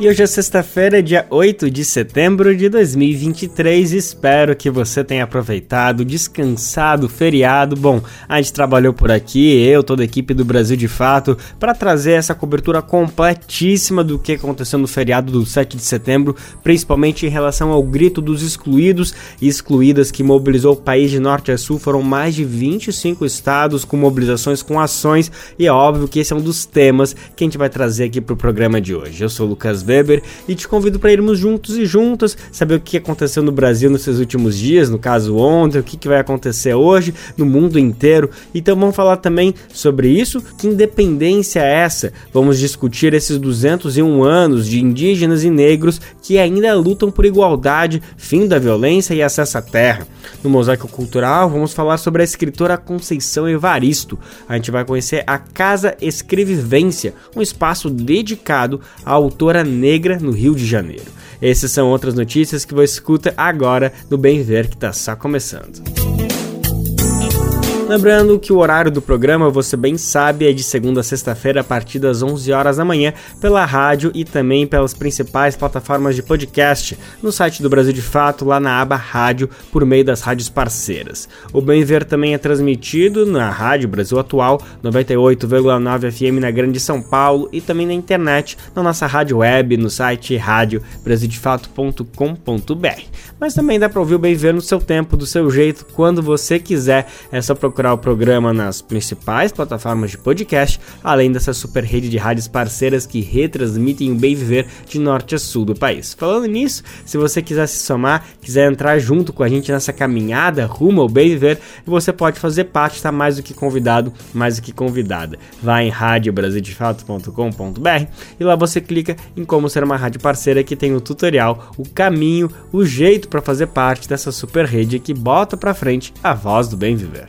E hoje é sexta-feira, dia 8 de setembro de 2023. Espero que você tenha aproveitado, descansado, feriado. Bom, a gente trabalhou por aqui, eu, toda a equipe do Brasil de Fato, para trazer essa cobertura completíssima do que aconteceu no feriado do 7 de setembro, principalmente em relação ao grito dos excluídos e excluídas que mobilizou o país de norte a sul. Foram mais de 25 estados com mobilizações, com ações, e é óbvio que esse é um dos temas que a gente vai trazer aqui para o programa de hoje. Eu sou o Lucas Weber e te convido para irmos juntos e juntas, saber o que aconteceu no Brasil nos seus últimos dias, no caso ontem, o que, vai acontecer hoje, no mundo inteiro. Então vamos falar também sobre isso. Que independência é essa? Vamos discutir esses 201 anos de indígenas e negros que ainda lutam por igualdade, fim da violência e acesso à terra. No Mosaico Cultural, vamos falar sobre a escritora Conceição Evaristo. A gente vai conhecer a Casa Escrevivência, um espaço dedicado à autora negra no Rio de Janeiro. Essas são outras notícias que você escuta agora no Bem Ver que está só começando. Lembrando que o horário do programa, você bem sabe, é de segunda a sexta-feira a partir das 11 horas da manhã pela rádio e também pelas principais plataformas de podcast, no site do Brasil de Fato, lá na aba Rádio, por meio das rádios parceiras. O Bem Ver também é transmitido na Rádio Brasil Atual, 98,9 FM na Grande São Paulo e também na internet, na nossa rádio web, no site radiobrasildefato.com.br. Mas também dá para ouvir o Bem Ver no seu tempo, do seu jeito, quando você quiser. É só procurar procurar o programa nas principais plataformas de podcast, além dessa super rede de rádios parceiras que retransmitem o bem viver de norte a sul do país. Falando nisso, se você quiser se somar, quiser entrar junto com a gente nessa caminhada rumo ao bem viver, você pode fazer parte, está mais do que convidado, mais do que convidada. Vá em radiobrasildefato.com.br e lá você clica em como ser uma rádio parceira que tem o tutorial, o caminho, o jeito para fazer parte dessa super rede que bota para frente a voz do bem viver.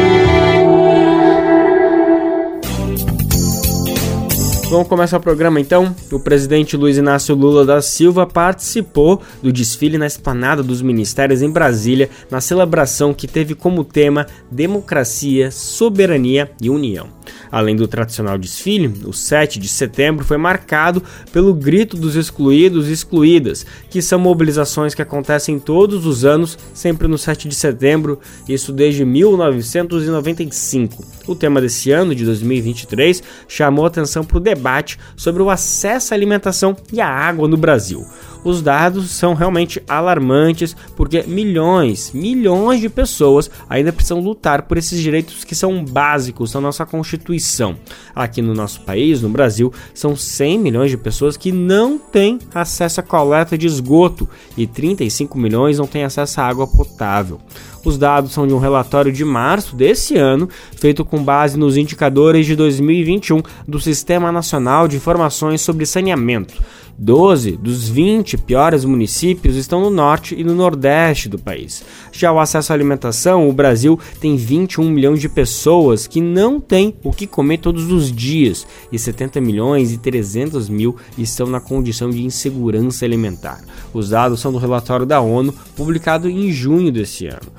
Vamos começar o programa então. O presidente Luiz Inácio Lula da Silva participou do desfile na esplanada dos ministérios em Brasília, na celebração que teve como tema Democracia, Soberania e União. Além do tradicional desfile, o 7 de setembro foi marcado pelo Grito dos Excluídos e Excluídas, que são mobilizações que acontecem todos os anos, sempre no 7 de setembro, isso desde 1995. O tema desse ano, de 2023, chamou atenção para o debate sobre o acesso à alimentação e à água no Brasil os dados são realmente alarmantes, porque milhões, milhões de pessoas ainda precisam lutar por esses direitos que são básicos na nossa Constituição. Aqui no nosso país, no Brasil, são 100 milhões de pessoas que não têm acesso à coleta de esgoto e 35 milhões não têm acesso à água potável. Os dados são de um relatório de março desse ano, feito com base nos indicadores de 2021 do Sistema Nacional de Informações sobre Saneamento. 12 dos 20 piores municípios estão no norte e no nordeste do país. Já o acesso à alimentação, o Brasil tem 21 milhões de pessoas que não têm o que comer todos os dias e 70 milhões e 300 mil estão na condição de insegurança alimentar. Os dados são do relatório da ONU publicado em junho desse ano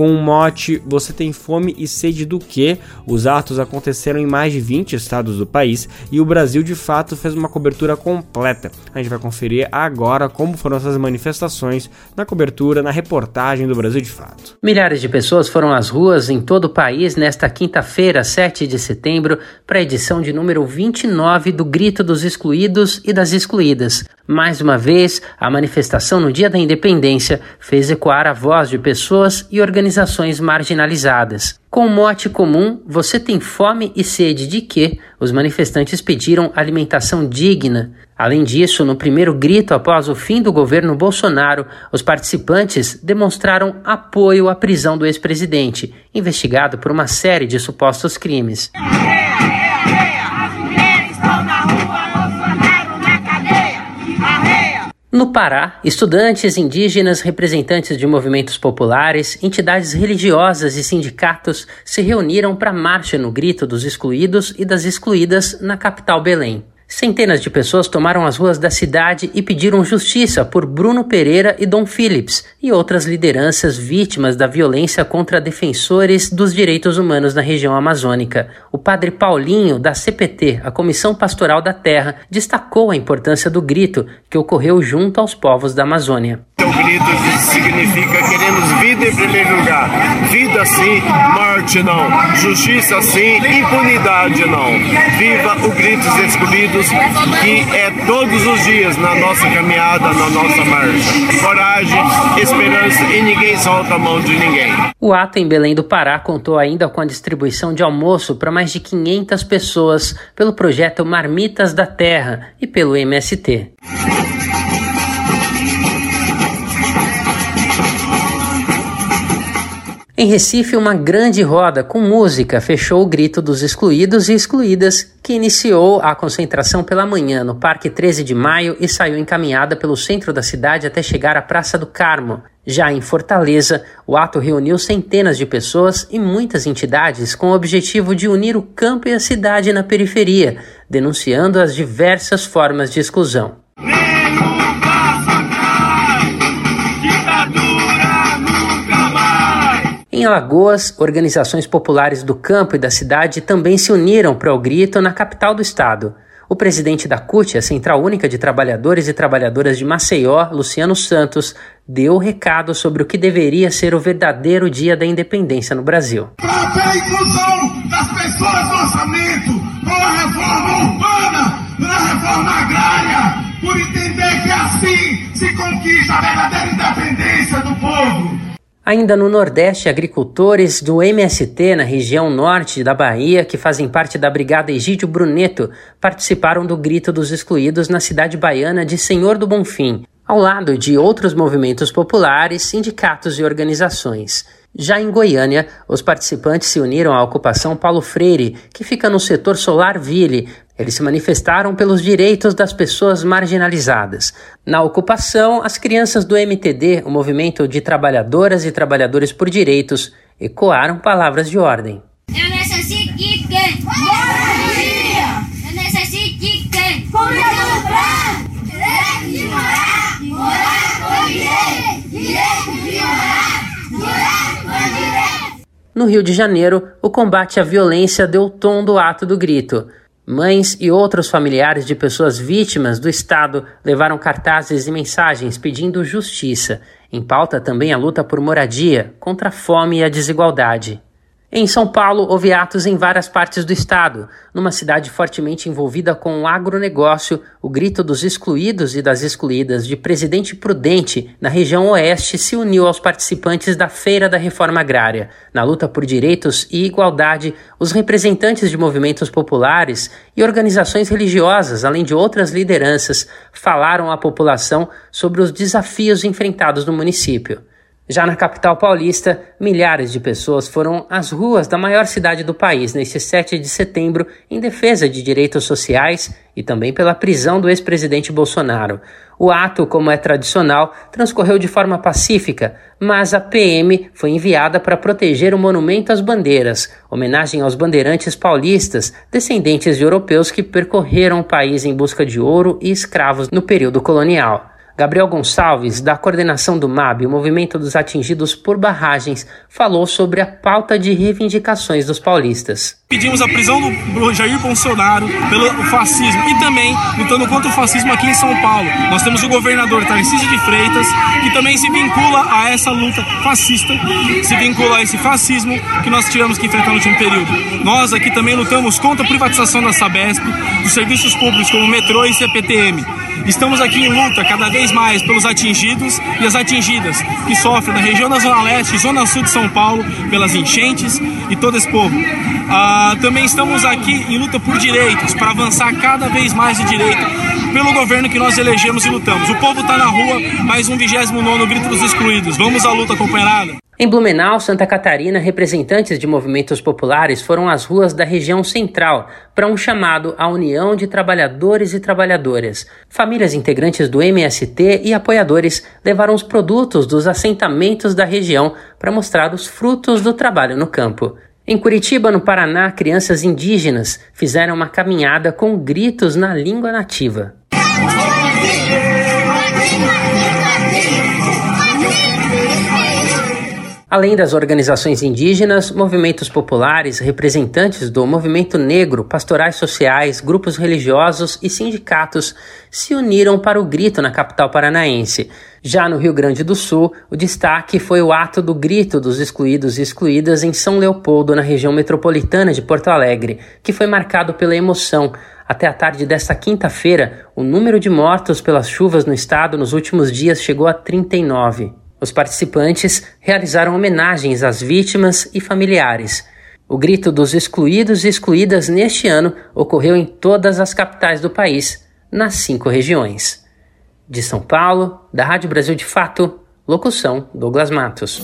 com o mote Você tem fome e sede do quê? Os atos aconteceram em mais de 20 estados do país e o Brasil de fato fez uma cobertura completa. A gente vai conferir agora como foram essas manifestações na cobertura, na reportagem do Brasil de Fato. Milhares de pessoas foram às ruas em todo o país nesta quinta-feira, 7 de setembro, para a edição de número 29 do Grito dos Excluídos e das Excluídas. Mais uma vez, a manifestação no Dia da Independência fez ecoar a voz de pessoas e organizações marginalizadas. Com o mote comum, você tem fome e sede de quê? Os manifestantes pediram alimentação digna. Além disso, no primeiro grito após o fim do governo Bolsonaro, os participantes demonstraram apoio à prisão do ex-presidente, investigado por uma série de supostos crimes. No Pará, estudantes, indígenas, representantes de movimentos populares, entidades religiosas e sindicatos se reuniram para a marcha no grito dos excluídos e das excluídas na capital Belém. Centenas de pessoas tomaram as ruas da cidade e pediram justiça por Bruno Pereira e Dom Phillips e outras lideranças vítimas da violência contra defensores dos direitos humanos na região amazônica. O padre Paulinho, da CPT, a Comissão Pastoral da Terra, destacou a importância do grito que ocorreu junto aos povos da Amazônia. O grito significa queremos vida em primeiro lugar. Vida sim, morte não. Justiça sim, impunidade não. Viva o grito dos excluídos, que é todos os dias na nossa caminhada, na nossa marcha. Coragem, esperança e ninguém solta a mão de ninguém. O ato em Belém do Pará contou ainda com a distribuição de almoço para mais de 500 pessoas pelo projeto Marmitas da Terra e pelo MST. Em Recife, uma grande roda com música fechou o grito dos excluídos e excluídas, que iniciou a concentração pela manhã no Parque 13 de Maio e saiu encaminhada pelo centro da cidade até chegar à Praça do Carmo. Já em Fortaleza, o ato reuniu centenas de pessoas e muitas entidades com o objetivo de unir o campo e a cidade na periferia, denunciando as diversas formas de exclusão. Em Alagoas, organizações populares do campo e da cidade também se uniram para o grito na capital do estado. O presidente da CUT, a Central Única de Trabalhadores e Trabalhadoras de Maceió, Luciano Santos, deu o recado sobre o que deveria ser o verdadeiro dia da independência no Brasil. Para a inclusão das pessoas no orçamento, com a reforma urbana, na reforma agrária, por entender que assim se conquista a verdadeira independência do povo. Ainda no Nordeste, agricultores do MST na região norte da Bahia, que fazem parte da Brigada Egídio Bruneto, participaram do Grito dos Excluídos na cidade baiana de Senhor do Bonfim, ao lado de outros movimentos populares, sindicatos e organizações. Já em Goiânia, os participantes se uniram à ocupação Paulo Freire, que fica no setor Solar Ville. Eles se manifestaram pelos direitos das pessoas marginalizadas. Na ocupação, as crianças do MTD, o Movimento de Trabalhadoras e Trabalhadores por Direitos, ecoaram palavras de ordem. Eu necessito de quê? Moradia! Eu necessito de quê? Comida no prato! Direito de morar! Morar com direito! Direito de morar! No Rio de Janeiro, o combate à violência deu o tom do ato do grito. Mães e outros familiares de pessoas vítimas do Estado levaram cartazes e mensagens pedindo justiça. Em pauta também a luta por moradia, contra a fome e a desigualdade. Em São Paulo, houve atos em várias partes do estado. Numa cidade fortemente envolvida com o agronegócio, o grito dos excluídos e das excluídas de Presidente Prudente, na região oeste, se uniu aos participantes da Feira da Reforma Agrária. Na luta por direitos e igualdade, os representantes de movimentos populares e organizações religiosas, além de outras lideranças, falaram à população sobre os desafios enfrentados no município. Já na capital paulista, milhares de pessoas foram às ruas da maior cidade do país neste 7 de setembro em defesa de direitos sociais e também pela prisão do ex-presidente Bolsonaro. O ato, como é tradicional, transcorreu de forma pacífica, mas a PM foi enviada para proteger o monumento às bandeiras, homenagem aos bandeirantes paulistas, descendentes de europeus que percorreram o país em busca de ouro e escravos no período colonial. Gabriel Gonçalves, da coordenação do MAB, o Movimento dos Atingidos por Barragens, falou sobre a pauta de reivindicações dos paulistas. Pedimos a prisão do Jair Bolsonaro pelo fascismo e também lutando contra o fascismo aqui em São Paulo. Nós temos o governador Tarcísio de Freitas, que também se vincula a essa luta fascista, se vincula a esse fascismo que nós tivemos que enfrentar no último período. Nós aqui também lutamos contra a privatização da Sabesp, dos serviços públicos como metrô e CPTM. Estamos aqui em luta cada vez mais pelos atingidos e as atingidas que sofrem na região da Zona Leste Zona Sul de São Paulo pelas enchentes e todo esse povo. Ah, também estamos aqui em luta por direitos, para avançar cada vez mais o direito pelo governo que nós elegemos e lutamos. O povo está na rua, mais um 29 Grito dos Excluídos. Vamos à luta, companheirada. Em Blumenau, Santa Catarina, representantes de movimentos populares foram às ruas da região central para um chamado à união de trabalhadores e trabalhadoras. Famílias integrantes do MST e apoiadores levaram os produtos dos assentamentos da região para mostrar os frutos do trabalho no campo. Em Curitiba, no Paraná, crianças indígenas fizeram uma caminhada com gritos na língua nativa. Além das organizações indígenas, movimentos populares, representantes do movimento negro, pastorais sociais, grupos religiosos e sindicatos se uniram para o grito na capital paranaense. Já no Rio Grande do Sul, o destaque foi o ato do grito dos excluídos e excluídas em São Leopoldo, na região metropolitana de Porto Alegre, que foi marcado pela emoção. Até a tarde desta quinta-feira, o número de mortos pelas chuvas no estado nos últimos dias chegou a 39. Os participantes realizaram homenagens às vítimas e familiares. O grito dos excluídos e excluídas neste ano ocorreu em todas as capitais do país, nas cinco regiões. De São Paulo, da Rádio Brasil de Fato, locução Douglas Matos.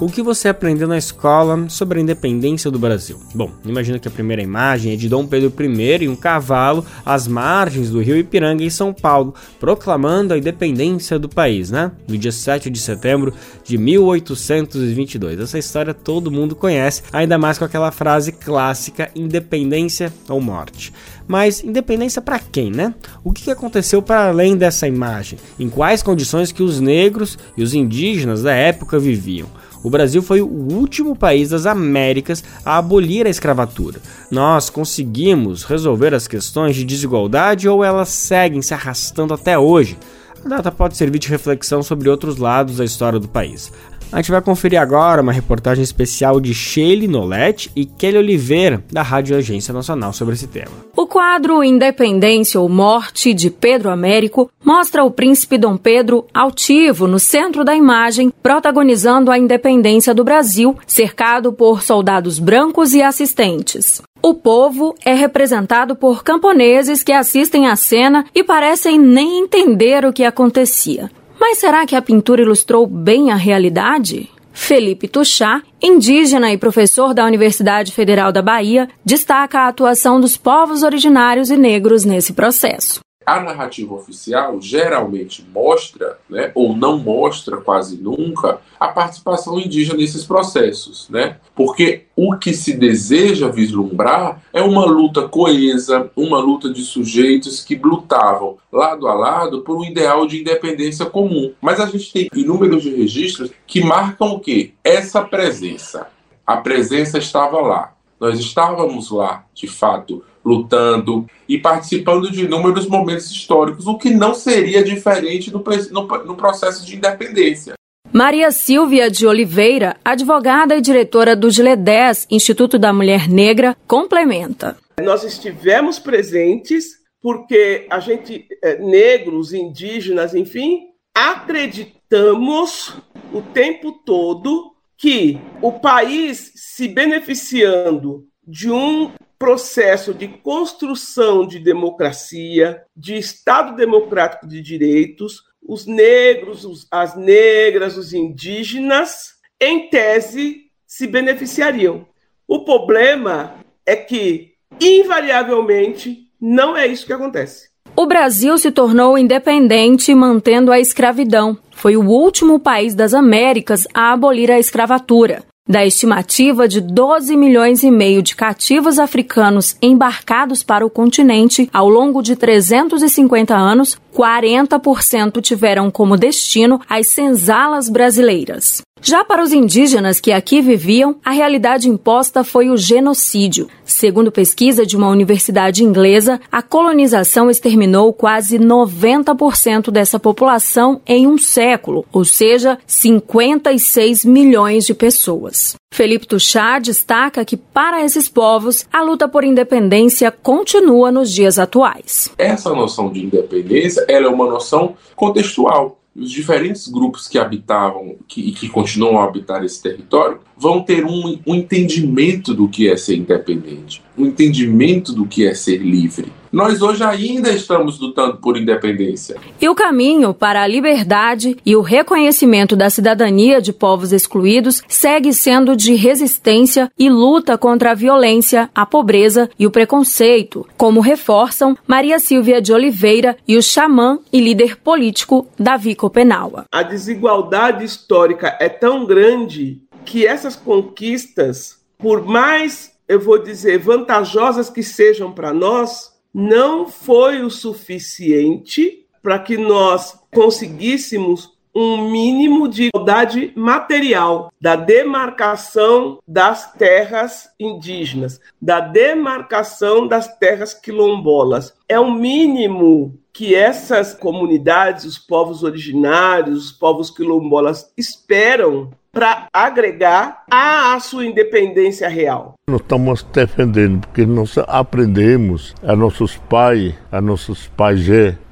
O que você aprendeu na escola sobre a independência do Brasil? Bom, imagino que a primeira imagem é de Dom Pedro I e um cavalo às margens do rio Ipiranga, em São Paulo, proclamando a independência do país, né? No dia 7 de setembro de 1822. Essa história todo mundo conhece, ainda mais com aquela frase clássica: independência ou morte. Mas independência para quem, né? O que aconteceu para além dessa imagem? Em quais condições que os negros e os indígenas da época viviam? O Brasil foi o último país das Américas a abolir a escravatura. Nós conseguimos resolver as questões de desigualdade ou elas seguem se arrastando até hoje? A data pode servir de reflexão sobre outros lados da história do país. A gente vai conferir agora uma reportagem especial de Sheila Nolete e Kelly Oliveira, da Rádio Agência Nacional, sobre esse tema. O quadro Independência ou Morte de Pedro Américo mostra o príncipe Dom Pedro altivo no centro da imagem, protagonizando a independência do Brasil, cercado por soldados brancos e assistentes. O povo é representado por camponeses que assistem à cena e parecem nem entender o que acontecia. Mas será que a pintura ilustrou bem a realidade? Felipe Tuchá, indígena e professor da Universidade Federal da Bahia, destaca a atuação dos povos originários e negros nesse processo a narrativa oficial geralmente mostra, né, ou não mostra quase nunca, a participação indígena nesses processos, né? Porque o que se deseja vislumbrar é uma luta coesa, uma luta de sujeitos que lutavam lado a lado por um ideal de independência comum. Mas a gente tem inúmeros registros que marcam o quê? Essa presença. A presença estava lá. Nós estávamos lá, de fato, lutando e participando de inúmeros momentos históricos, o que não seria diferente no, no, no processo de independência. Maria Silvia de Oliveira, advogada e diretora do GLE10, Instituto da Mulher Negra, complementa. Nós estivemos presentes porque a gente, é, negros, indígenas, enfim, acreditamos o tempo todo que o país se beneficiando de um processo de construção de democracia, de Estado democrático de direitos, os negros, os, as negras, os indígenas, em tese, se beneficiariam. O problema é que, invariavelmente, não é isso que acontece. O Brasil se tornou independente mantendo a escravidão. Foi o último país das Américas a abolir a escravatura. Da estimativa de 12 milhões e meio de cativos africanos embarcados para o continente ao longo de 350 anos, 40% tiveram como destino as senzalas brasileiras. Já para os indígenas que aqui viviam, a realidade imposta foi o genocídio. Segundo pesquisa de uma universidade inglesa, a colonização exterminou quase 90% dessa população em um século, ou seja, 56 milhões de pessoas. Felipe Tuchá destaca que, para esses povos, a luta por independência continua nos dias atuais. Essa noção de independência é uma noção contextual os diferentes grupos que habitavam que, e que continuam a habitar esse território vão ter um, um entendimento do que é ser independente, um entendimento do que é ser livre. Nós hoje ainda estamos lutando por independência. E o caminho para a liberdade e o reconhecimento da cidadania de povos excluídos segue sendo de resistência e luta contra a violência, a pobreza e o preconceito, como reforçam Maria Silvia de Oliveira e o xamã e líder político Davi Copenaua. A desigualdade histórica é tão grande que essas conquistas, por mais eu vou dizer vantajosas que sejam para nós, não foi o suficiente para que nós conseguíssemos um mínimo de igualdade material da demarcação das terras indígenas, da demarcação das terras quilombolas. É o mínimo que essas comunidades, os povos originários, os povos quilombolas esperam para agregar à sua independência real. Nós estamos defendendo porque nós aprendemos a nossos pais, a nossos pais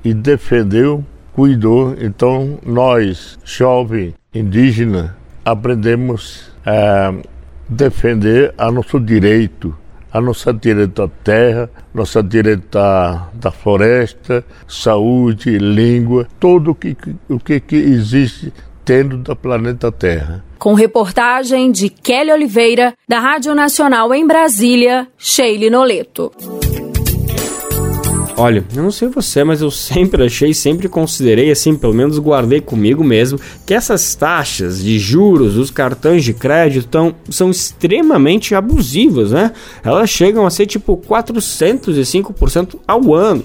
e defendeu, cuidou. Então nós, jovens indígenas, aprendemos a defender a nosso direito, a nossa direito à terra, nossa direito à, da floresta, saúde, língua, tudo o que, o que, que existe dentro do planeta Terra. Com reportagem de Kelly Oliveira, da Rádio Nacional em Brasília, Sheile Noleto. Olha, eu não sei você, mas eu sempre achei, sempre considerei, assim, pelo menos guardei comigo mesmo, que essas taxas de juros dos cartões de crédito tão, são extremamente abusivas, né? Elas chegam a ser tipo 405% ao ano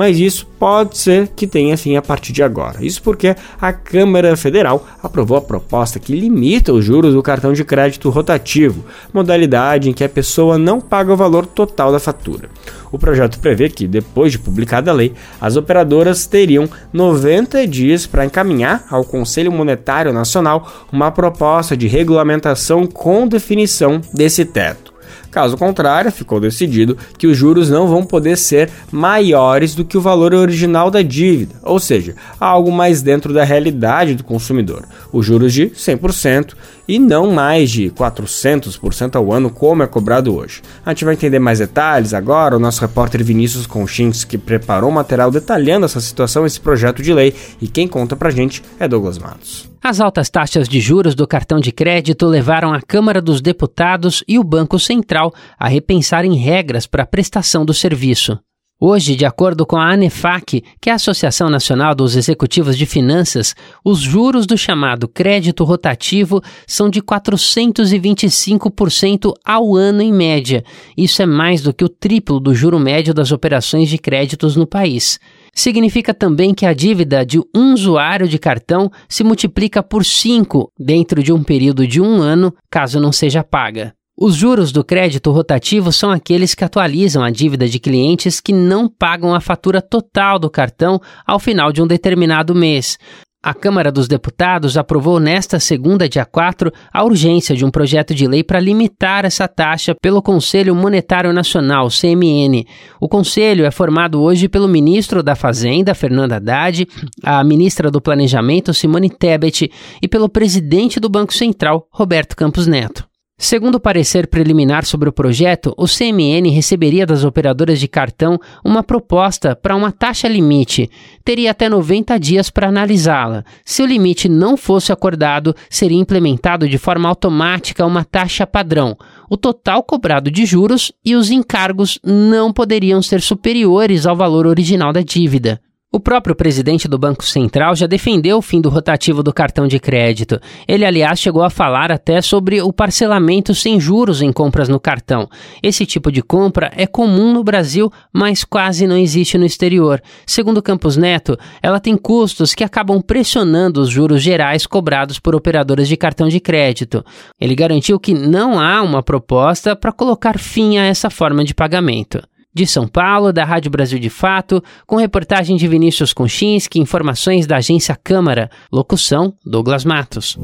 mas isso pode ser que tenha fim a partir de agora. Isso porque a Câmara Federal aprovou a proposta que limita os juros do cartão de crédito rotativo, modalidade em que a pessoa não paga o valor total da fatura. O projeto prevê que, depois de publicada a lei, as operadoras teriam 90 dias para encaminhar ao Conselho Monetário Nacional uma proposta de regulamentação com definição desse teto. Caso contrário, ficou decidido que os juros não vão poder ser maiores do que o valor original da dívida, ou seja, algo mais dentro da realidade do consumidor. Os juros de 100% e não mais de 400% ao ano, como é cobrado hoje. A gente vai entender mais detalhes agora. O nosso repórter Vinícius Conchins, que preparou um material detalhando essa situação, esse projeto de lei, e quem conta pra gente é Douglas Matos. As altas taxas de juros do cartão de crédito levaram a Câmara dos Deputados e o Banco Central a repensarem regras para a prestação do serviço. Hoje, de acordo com a ANEFAC, que é a Associação Nacional dos Executivos de Finanças, os juros do chamado crédito rotativo são de 425% ao ano em média. Isso é mais do que o triplo do juro médio das operações de créditos no país. Significa também que a dívida de um usuário de cartão se multiplica por 5 dentro de um período de um ano, caso não seja paga. Os juros do crédito rotativo são aqueles que atualizam a dívida de clientes que não pagam a fatura total do cartão ao final de um determinado mês. A Câmara dos Deputados aprovou nesta segunda, dia 4, a urgência de um projeto de lei para limitar essa taxa pelo Conselho Monetário Nacional, CMN. O conselho é formado hoje pelo ministro da Fazenda, Fernando Haddad, a ministra do Planejamento, Simone Tebet, e pelo presidente do Banco Central, Roberto Campos Neto. Segundo o parecer preliminar sobre o projeto, o CMN receberia das operadoras de cartão uma proposta para uma taxa limite. Teria até 90 dias para analisá-la. Se o limite não fosse acordado, seria implementado de forma automática uma taxa padrão. O total cobrado de juros e os encargos não poderiam ser superiores ao valor original da dívida. O próprio presidente do Banco Central já defendeu o fim do rotativo do cartão de crédito. Ele, aliás, chegou a falar até sobre o parcelamento sem juros em compras no cartão. Esse tipo de compra é comum no Brasil, mas quase não existe no exterior. Segundo Campos Neto, ela tem custos que acabam pressionando os juros gerais cobrados por operadoras de cartão de crédito. Ele garantiu que não há uma proposta para colocar fim a essa forma de pagamento. De São Paulo, da Rádio Brasil de Fato, com reportagem de Vinícius Konchinski, informações da agência Câmara. Locução: Douglas Matos.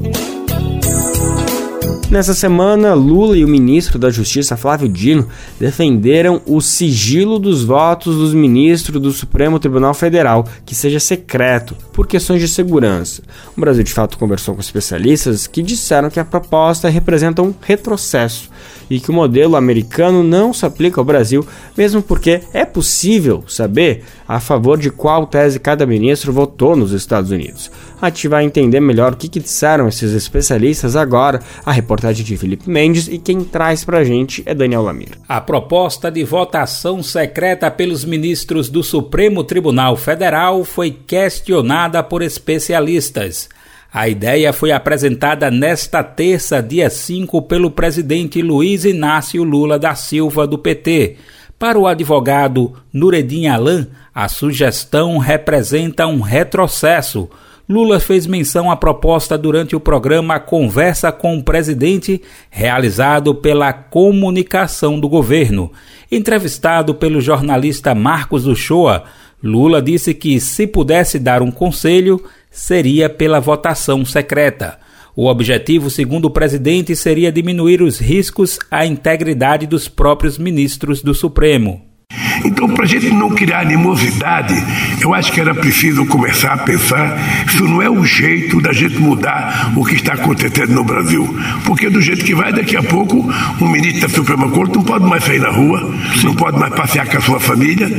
Nessa semana, Lula e o ministro da Justiça Flávio Dino defenderam o sigilo dos votos dos ministros do Supremo Tribunal Federal, que seja secreto, por questões de segurança. O Brasil de fato conversou com especialistas que disseram que a proposta representa um retrocesso e que o modelo americano não se aplica ao Brasil, mesmo porque é possível saber a favor de qual tese cada ministro votou nos Estados Unidos. A gente vai entender melhor o que, que disseram esses especialistas agora, a reportagem de Felipe Mendes e quem traz pra gente é Daniel Lamir. A proposta de votação secreta pelos ministros do Supremo Tribunal Federal foi questionada por especialistas. A ideia foi apresentada nesta terça, dia 5, pelo presidente Luiz Inácio Lula da Silva, do PT. Para o advogado Nureddin Alan, a sugestão representa um retrocesso. Lula fez menção à proposta durante o programa Conversa com o Presidente, realizado pela comunicação do governo. Entrevistado pelo jornalista Marcos Uchoa, Lula disse que, se pudesse dar um conselho, seria pela votação secreta. O objetivo, segundo o presidente, seria diminuir os riscos à integridade dos próprios ministros do Supremo. Então, para a gente não criar animosidade, eu acho que era preciso começar a pensar se não é o jeito da gente mudar o que está acontecendo no Brasil. Porque do jeito que vai, daqui a pouco, um ministro da Suprema Corte não pode mais sair na rua, não pode mais passear com a sua família,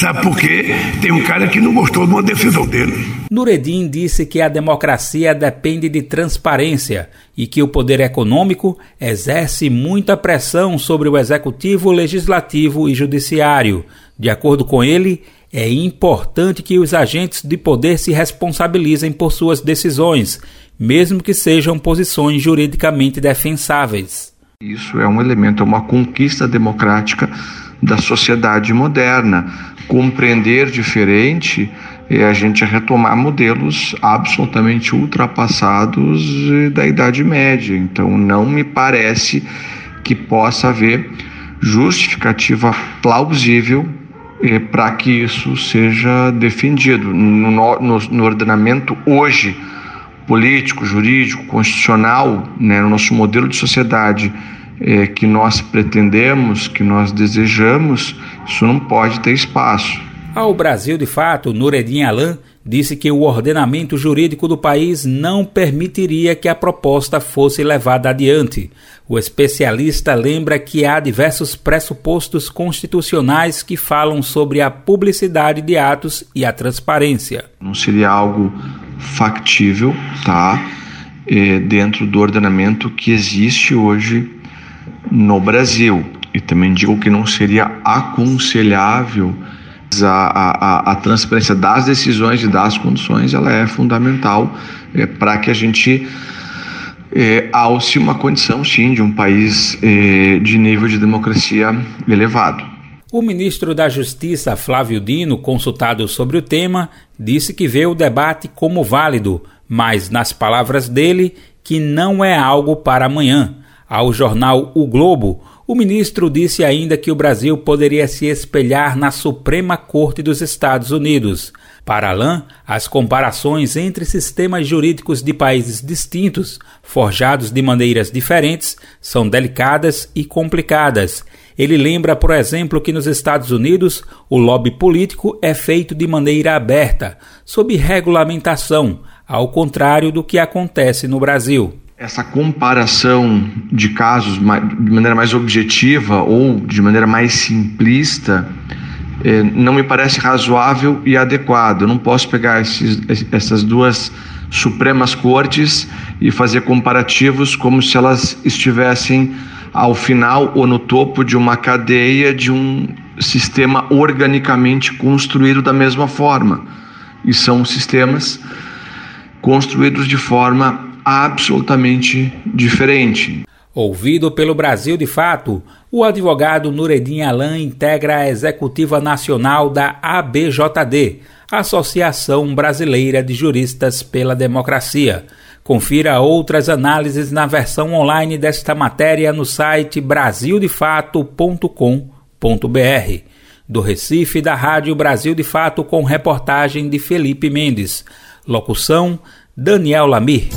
sabe por quê? Tem um cara que não gostou de uma decisão dele. Nureddin disse que a democracia depende de transparência e que o poder econômico exerce muita pressão sobre o executivo, legislativo e judiciário. De acordo com ele, é importante que os agentes de poder se responsabilizem por suas decisões, mesmo que sejam posições juridicamente defensáveis. Isso é um elemento, é uma conquista democrática da sociedade moderna. Compreender diferente é a gente retomar modelos absolutamente ultrapassados da Idade Média. Então, não me parece que possa haver justificativa plausível eh, para que isso seja defendido. No, no, no, ordenamento hoje, político, jurídico, constitucional, né, no nosso modelo de sociedade eh, que nós pretendemos, que nós desejamos, isso não pode ter espaço. Ao Brasil de Fato, Nureddin Alan disse que o ordenamento jurídico do país não permitiria que a proposta fosse levada adiante. O especialista lembra que há diversos pressupostos constitucionais que falam sobre a publicidade de atos e a transparência. Não seria algo factível, tá? É, dentro do ordenamento que existe hoje no Brasil. E também digo que não seria aconselhável a, a, a, transparência das decisões e das condições ela é fundamental é, para que a gente é, alce uma condição, sim, de um país é, de nível de democracia elevado. O ministro da Justiça, Flávio Dino, consultado sobre o tema, disse que vê o debate como válido, mas, nas palavras dele, que não é algo para amanhã. Ao jornal O Globo, o ministro disse ainda que o Brasil poderia se espelhar na Suprema Corte dos Estados Unidos. Para Alain, as comparações entre sistemas jurídicos de países distintos, forjados de maneiras diferentes, são delicadas e complicadas. Ele lembra, por exemplo, que nos Estados Unidos o lobby político é feito de maneira aberta, sob regulamentação, ao contrário do que acontece no Brasil essa comparação de casos de maneira mais objetiva ou de maneira mais simplista é, não me parece razoável e adequado. Eu não posso pegar esses, essas duas Supremas Cortes e fazer comparativos como se elas estivessem ao final ou no topo de uma cadeia de um sistema organicamente construído da mesma forma. E são sistemas construídos de forma absolutamente diferente. Ouvido pelo Brasil de Fato, o advogado Nureddin Alan integra a executiva nacional da ABJD, Associação Brasileira de Juristas pela Democracia. Confira outras análises na versão online desta matéria no site brasildefato.com.br. Do Recife, da Rádio Brasil de Fato, com reportagem de Felipe Mendes. Locução: Daniel Lamir.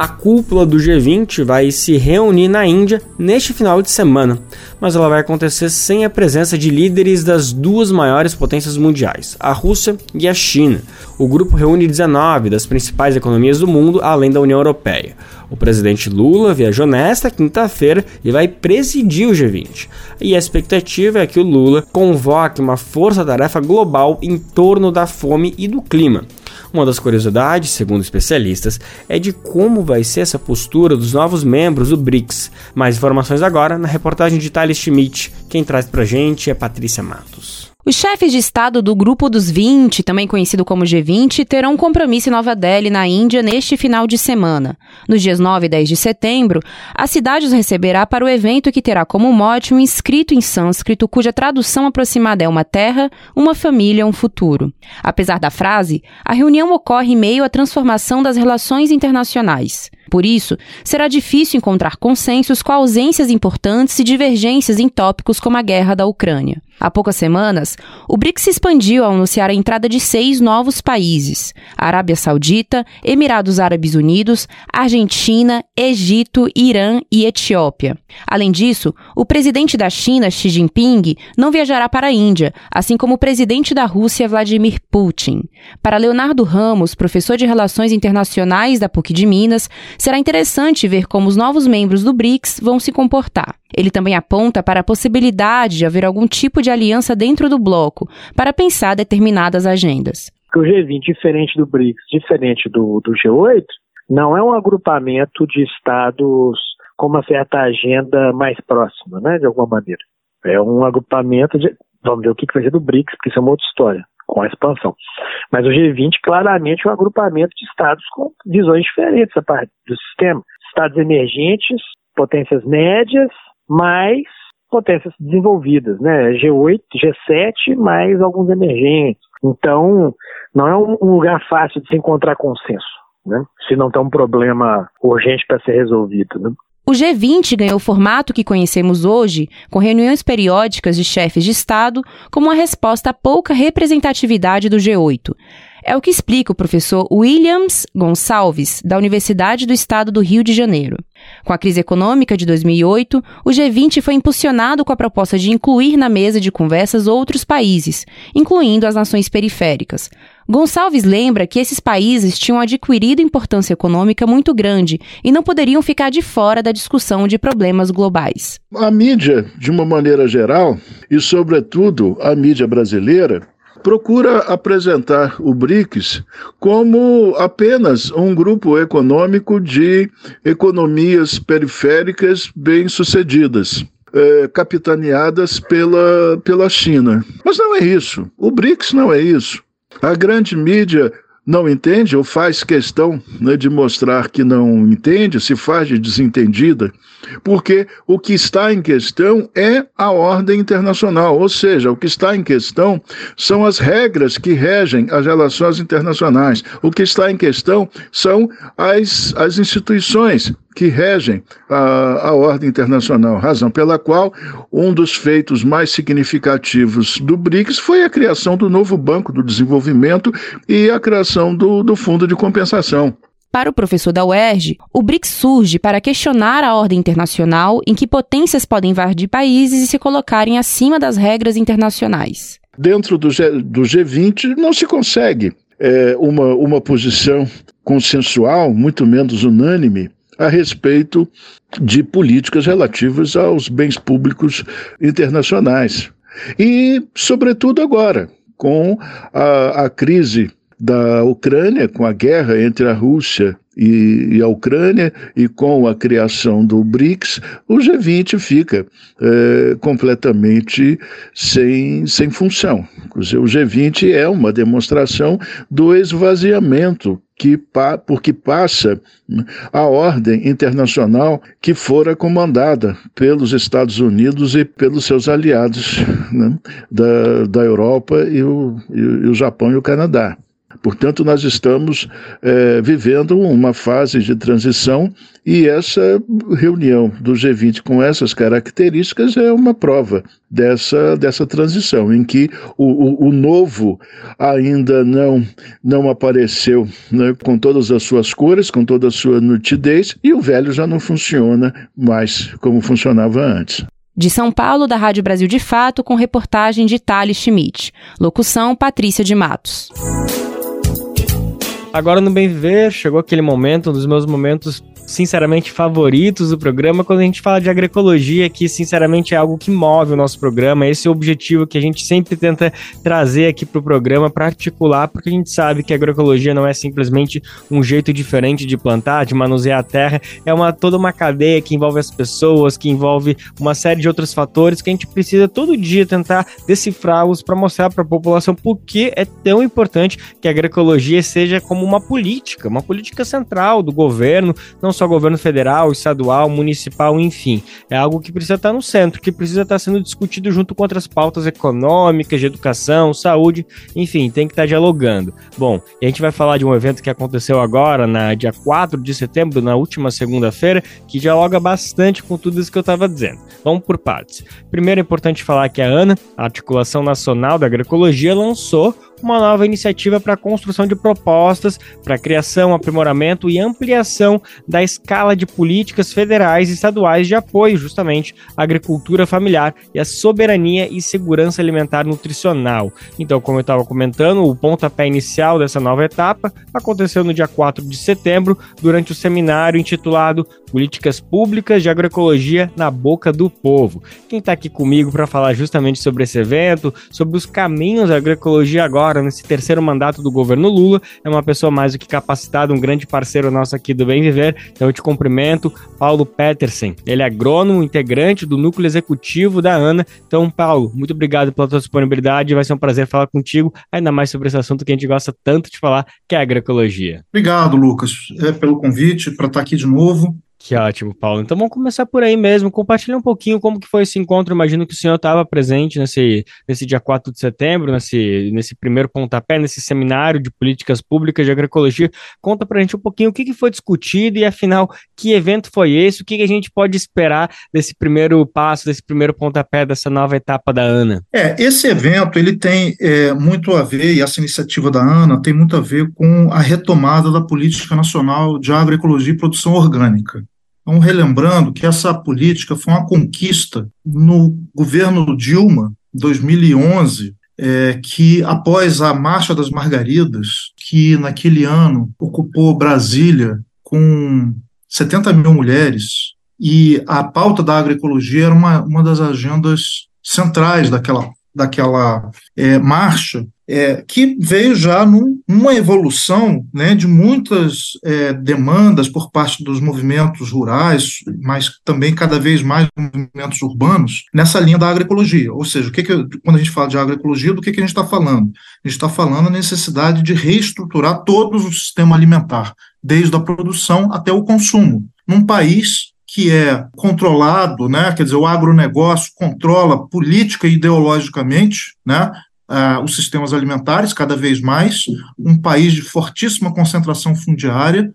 A cúpula do G20 vai se reunir na Índia neste final de semana, mas ela vai acontecer sem a presença de líderes das duas maiores potências mundiais, a Rússia e a China. O grupo reúne 19 das principais economias do mundo, além da União Europeia. O presidente Lula viajou nesta quinta-feira e vai presidir o G20. E a expectativa é que o Lula convoque uma força-tarefa global em torno da fome e do clima. Uma das curiosidades, segundo especialistas, é de como vai ser essa postura dos novos membros do BRICS. Mais informações agora na reportagem de Thales Schmidt. Quem traz pra gente é Patrícia Matos. Os chefes de Estado do Grupo dos 20, também conhecido como G20, terão um compromisso em Nova Delhi, na Índia, neste final de semana. Nos dias 9 e 10 de setembro, a cidade os receberá para o evento que terá como mote um escrito em sânscrito cuja tradução aproximada é uma terra, uma família, um futuro. Apesar da frase, a reunião ocorre em meio à transformação das relações internacionais. Por isso, será difícil encontrar consensos com ausências importantes e divergências em tópicos como a guerra da Ucrânia. Há poucas semanas, o BRICS se expandiu ao anunciar a entrada de seis novos países: Arábia Saudita, Emirados Árabes Unidos, Argentina, Egito, Irã e Etiópia. Além disso, o presidente da China, Xi Jinping, não viajará para a Índia, assim como o presidente da Rússia, Vladimir Putin. Para Leonardo Ramos, professor de Relações Internacionais da PUC de Minas, será interessante ver como os novos membros do BRICS vão se comportar. Ele também aponta para a possibilidade de haver algum tipo de aliança dentro do bloco para pensar determinadas agendas. O G20, diferente do BRICS, diferente do, do G8, não é um agrupamento de estados com uma certa agenda mais próxima, né, de alguma maneira. É um agrupamento de. Vamos ver o que vai ser do BRICS, porque isso é uma outra história, com a expansão. Mas o G20 claramente é um agrupamento de estados com visões diferentes a parte do sistema. Estados emergentes, potências médias mais potências desenvolvidas, né? G8, G7, mais alguns emergentes. Então, não é um lugar fácil de se encontrar consenso, né? Se não tem um problema urgente para ser resolvido, né? O G20 ganhou o formato que conhecemos hoje, com reuniões periódicas de chefes de Estado, como uma resposta à pouca representatividade do G8. É o que explica o professor Williams Gonçalves, da Universidade do Estado do Rio de Janeiro. Com a crise econômica de 2008, o G20 foi impulsionado com a proposta de incluir na mesa de conversas outros países, incluindo as nações periféricas. Gonçalves lembra que esses países tinham adquirido importância econômica muito grande e não poderiam ficar de fora da discussão de problemas globais. A mídia, de uma maneira geral, e sobretudo a mídia brasileira, procura apresentar o BRICS como apenas um grupo econômico de economias periféricas bem-sucedidas. É, capitaneadas pela, pela China. Mas não é isso. O BRICS não é isso. A grande mídia não entende ou faz questão né, de mostrar que não entende, se faz de desentendida, porque o que está em questão é a ordem internacional, ou seja, o que está em questão são as regras que regem as relações internacionais, o que está em questão são as, as instituições que regem a, a ordem internacional, razão pela qual um dos feitos mais significativos do BRICS foi a criação do novo Banco do Desenvolvimento e a criação do, do Fundo de Compensação. Para o professor da UERJ, o BRICS surge para questionar a ordem internacional em que potências podem invadir países e se colocarem acima das regras internacionais. Dentro do, G, do G20 não se consegue é, uma, uma posição consensual, muito menos unânime, a respeito de políticas relativas aos bens públicos internacionais. E, sobretudo, agora, com a, a crise da Ucrânia, com a guerra entre a Rússia e, e, a Ucrânia, e com a criação do BRICS, o G20 fica é, completamente sem, sem função. O G20 é uma demonstração do esvaziamento que, porque passa a ordem internacional que fora comandada pelos Estados Unidos e pelos seus aliados né, da, da Europa e o, e o Japão e o Canadá. Portanto, nós estamos é, vivendo uma fase de transição e essa reunião do G20 com essas características é uma prova dessa, dessa transição, em que o, o, o novo ainda não, não apareceu né, com todas as suas cores, com toda a sua nitidez, e o velho já não funciona mais como funcionava antes. De São Paulo, da Rádio Brasil de Fato, com reportagem de Thales Schmidt. Locução, Patrícia de Matos. Agora no Bem Viver, chegou aquele momento, um dos meus momentos sinceramente favoritos do programa quando a gente fala de agroecologia, que sinceramente é algo que move o nosso programa. Esse é o objetivo que a gente sempre tenta trazer aqui para o programa para articular, porque a gente sabe que a agroecologia não é simplesmente um jeito diferente de plantar, de manusear a terra, é uma toda uma cadeia que envolve as pessoas, que envolve uma série de outros fatores que a gente precisa todo dia tentar decifrá-los para mostrar para a população por que é tão importante que a agroecologia seja como uma política, uma política central do governo, não só governo federal, estadual, municipal, enfim. É algo que precisa estar no centro, que precisa estar sendo discutido junto com outras pautas econômicas, de educação, saúde, enfim, tem que estar dialogando. Bom, a gente vai falar de um evento que aconteceu agora, na dia 4 de setembro, na última segunda-feira, que dialoga bastante com tudo isso que eu estava dizendo. Vamos por partes. Primeiro é importante falar que a ANA, a Articulação Nacional da Agroecologia, lançou uma nova iniciativa para a construção de propostas para criação, aprimoramento e ampliação da escala de políticas federais e estaduais de apoio justamente à agricultura familiar e à soberania e segurança alimentar nutricional. Então, como eu estava comentando, o pontapé inicial dessa nova etapa aconteceu no dia 4 de setembro, durante o seminário intitulado Políticas Públicas de Agroecologia na Boca do Povo. Quem está aqui comigo para falar justamente sobre esse evento, sobre os caminhos da agroecologia agora nesse terceiro mandato do governo Lula. É uma pessoa mais do que capacitada, um grande parceiro nosso aqui do Bem Viver. Então eu te cumprimento, Paulo Petersen. Ele é agrônomo, integrante do núcleo executivo da ANA. Então, Paulo, muito obrigado pela tua disponibilidade. Vai ser um prazer falar contigo, ainda mais sobre esse assunto que a gente gosta tanto de falar, que é a agroecologia. Obrigado, Lucas, é, pelo convite para estar aqui de novo. Que ótimo, Paulo. Então vamos começar por aí mesmo. Compartilha um pouquinho como que foi esse encontro. Imagino que o senhor estava presente nesse, nesse dia 4 de setembro, nesse, nesse primeiro pontapé, nesse seminário de políticas públicas de agroecologia. Conta para a gente um pouquinho o que, que foi discutido e, afinal, que evento foi esse? O que, que a gente pode esperar desse primeiro passo, desse primeiro pontapé, dessa nova etapa da ANA? É, esse evento ele tem é, muito a ver, e essa iniciativa da ANA tem muito a ver com a retomada da política nacional de agroecologia e produção orgânica. Então, relembrando que essa política foi uma conquista no governo Dilma, 2011, é, que após a Marcha das Margaridas, que naquele ano ocupou Brasília com 70 mil mulheres, e a pauta da agroecologia era uma, uma das agendas centrais daquela, daquela é, marcha, é, que veio já num, numa evolução né, de muitas é, demandas por parte dos movimentos rurais, mas também cada vez mais movimentos urbanos, nessa linha da agroecologia. Ou seja, o que, que quando a gente fala de agroecologia, do que, que a gente está falando? A gente está falando a necessidade de reestruturar todo o sistema alimentar, desde a produção até o consumo, num país que é controlado, né, quer dizer, o agronegócio controla política e ideologicamente, né, uh, os sistemas alimentares cada vez mais, um país de fortíssima concentração fundiária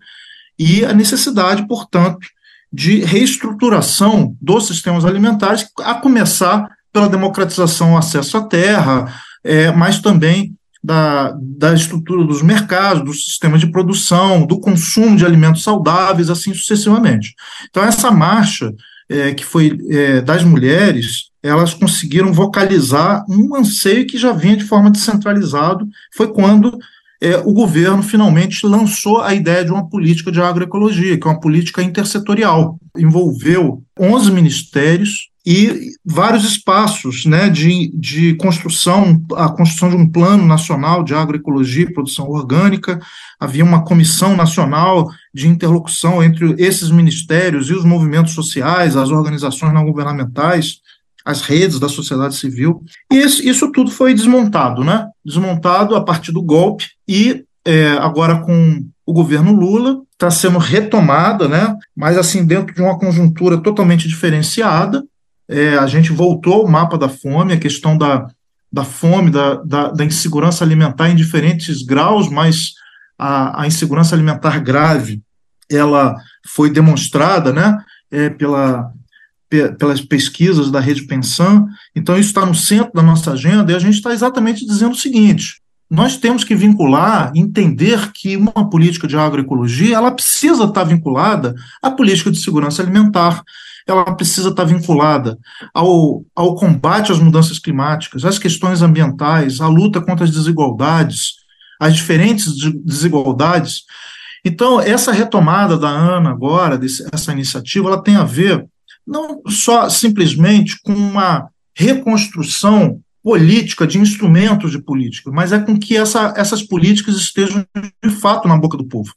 e a necessidade, portanto, de reestruturação dos sistemas alimentares, a começar pela democratização ao acesso à terra, é, mas também da, da estrutura dos mercados, do sistema de produção, do consumo de alimentos saudáveis, assim sucessivamente. Então, essa marcha é, que foi é, das mulheres, elas conseguiram vocalizar um anseio que já vinha de forma descentralizado, foi quando é, o governo finalmente lançou a ideia de uma política de agroecologia, que é uma política intersetorial. Envolveu 11 ministérios e vários espaços né, de, de construção, a construção de um plano nacional de agroecologia e produção orgânica, havia uma comissão nacional de interlocução entre esses ministérios e os movimentos sociais, as organizações não governamentais, as redes da sociedade civil. E isso, tudo foi desmontado, né? Desmontado a partir do golpe e é, agora com o governo Lula está sendo retomada, né? Mas assim dentro de uma conjuntura totalmente diferenciada. É, a gente voltou ao mapa da fome, a questão da, da fome, da, da, da, insegurança alimentar em diferentes graus, mas a, a insegurança alimentar grave, ela foi demonstrada, né, é, pela, pelas pesquisas da Rede Pensão, então isso está no centro da nossa agenda, e a gente está exatamente dizendo o seguinte, nós temos que vincular, entender que uma política de agroecologia, ela precisa estar vinculada à política de segurança alimentar, ela precisa estar vinculada ao, ao combate às mudanças climáticas, às questões ambientais, à luta contra as desigualdades, as diferentes desigualdades. Então, essa retomada da ANA agora, desse, essa iniciativa, ela tem a ver não só simplesmente com uma reconstrução política, de instrumentos de política, mas é com que essa, essas políticas estejam de fato na boca do povo.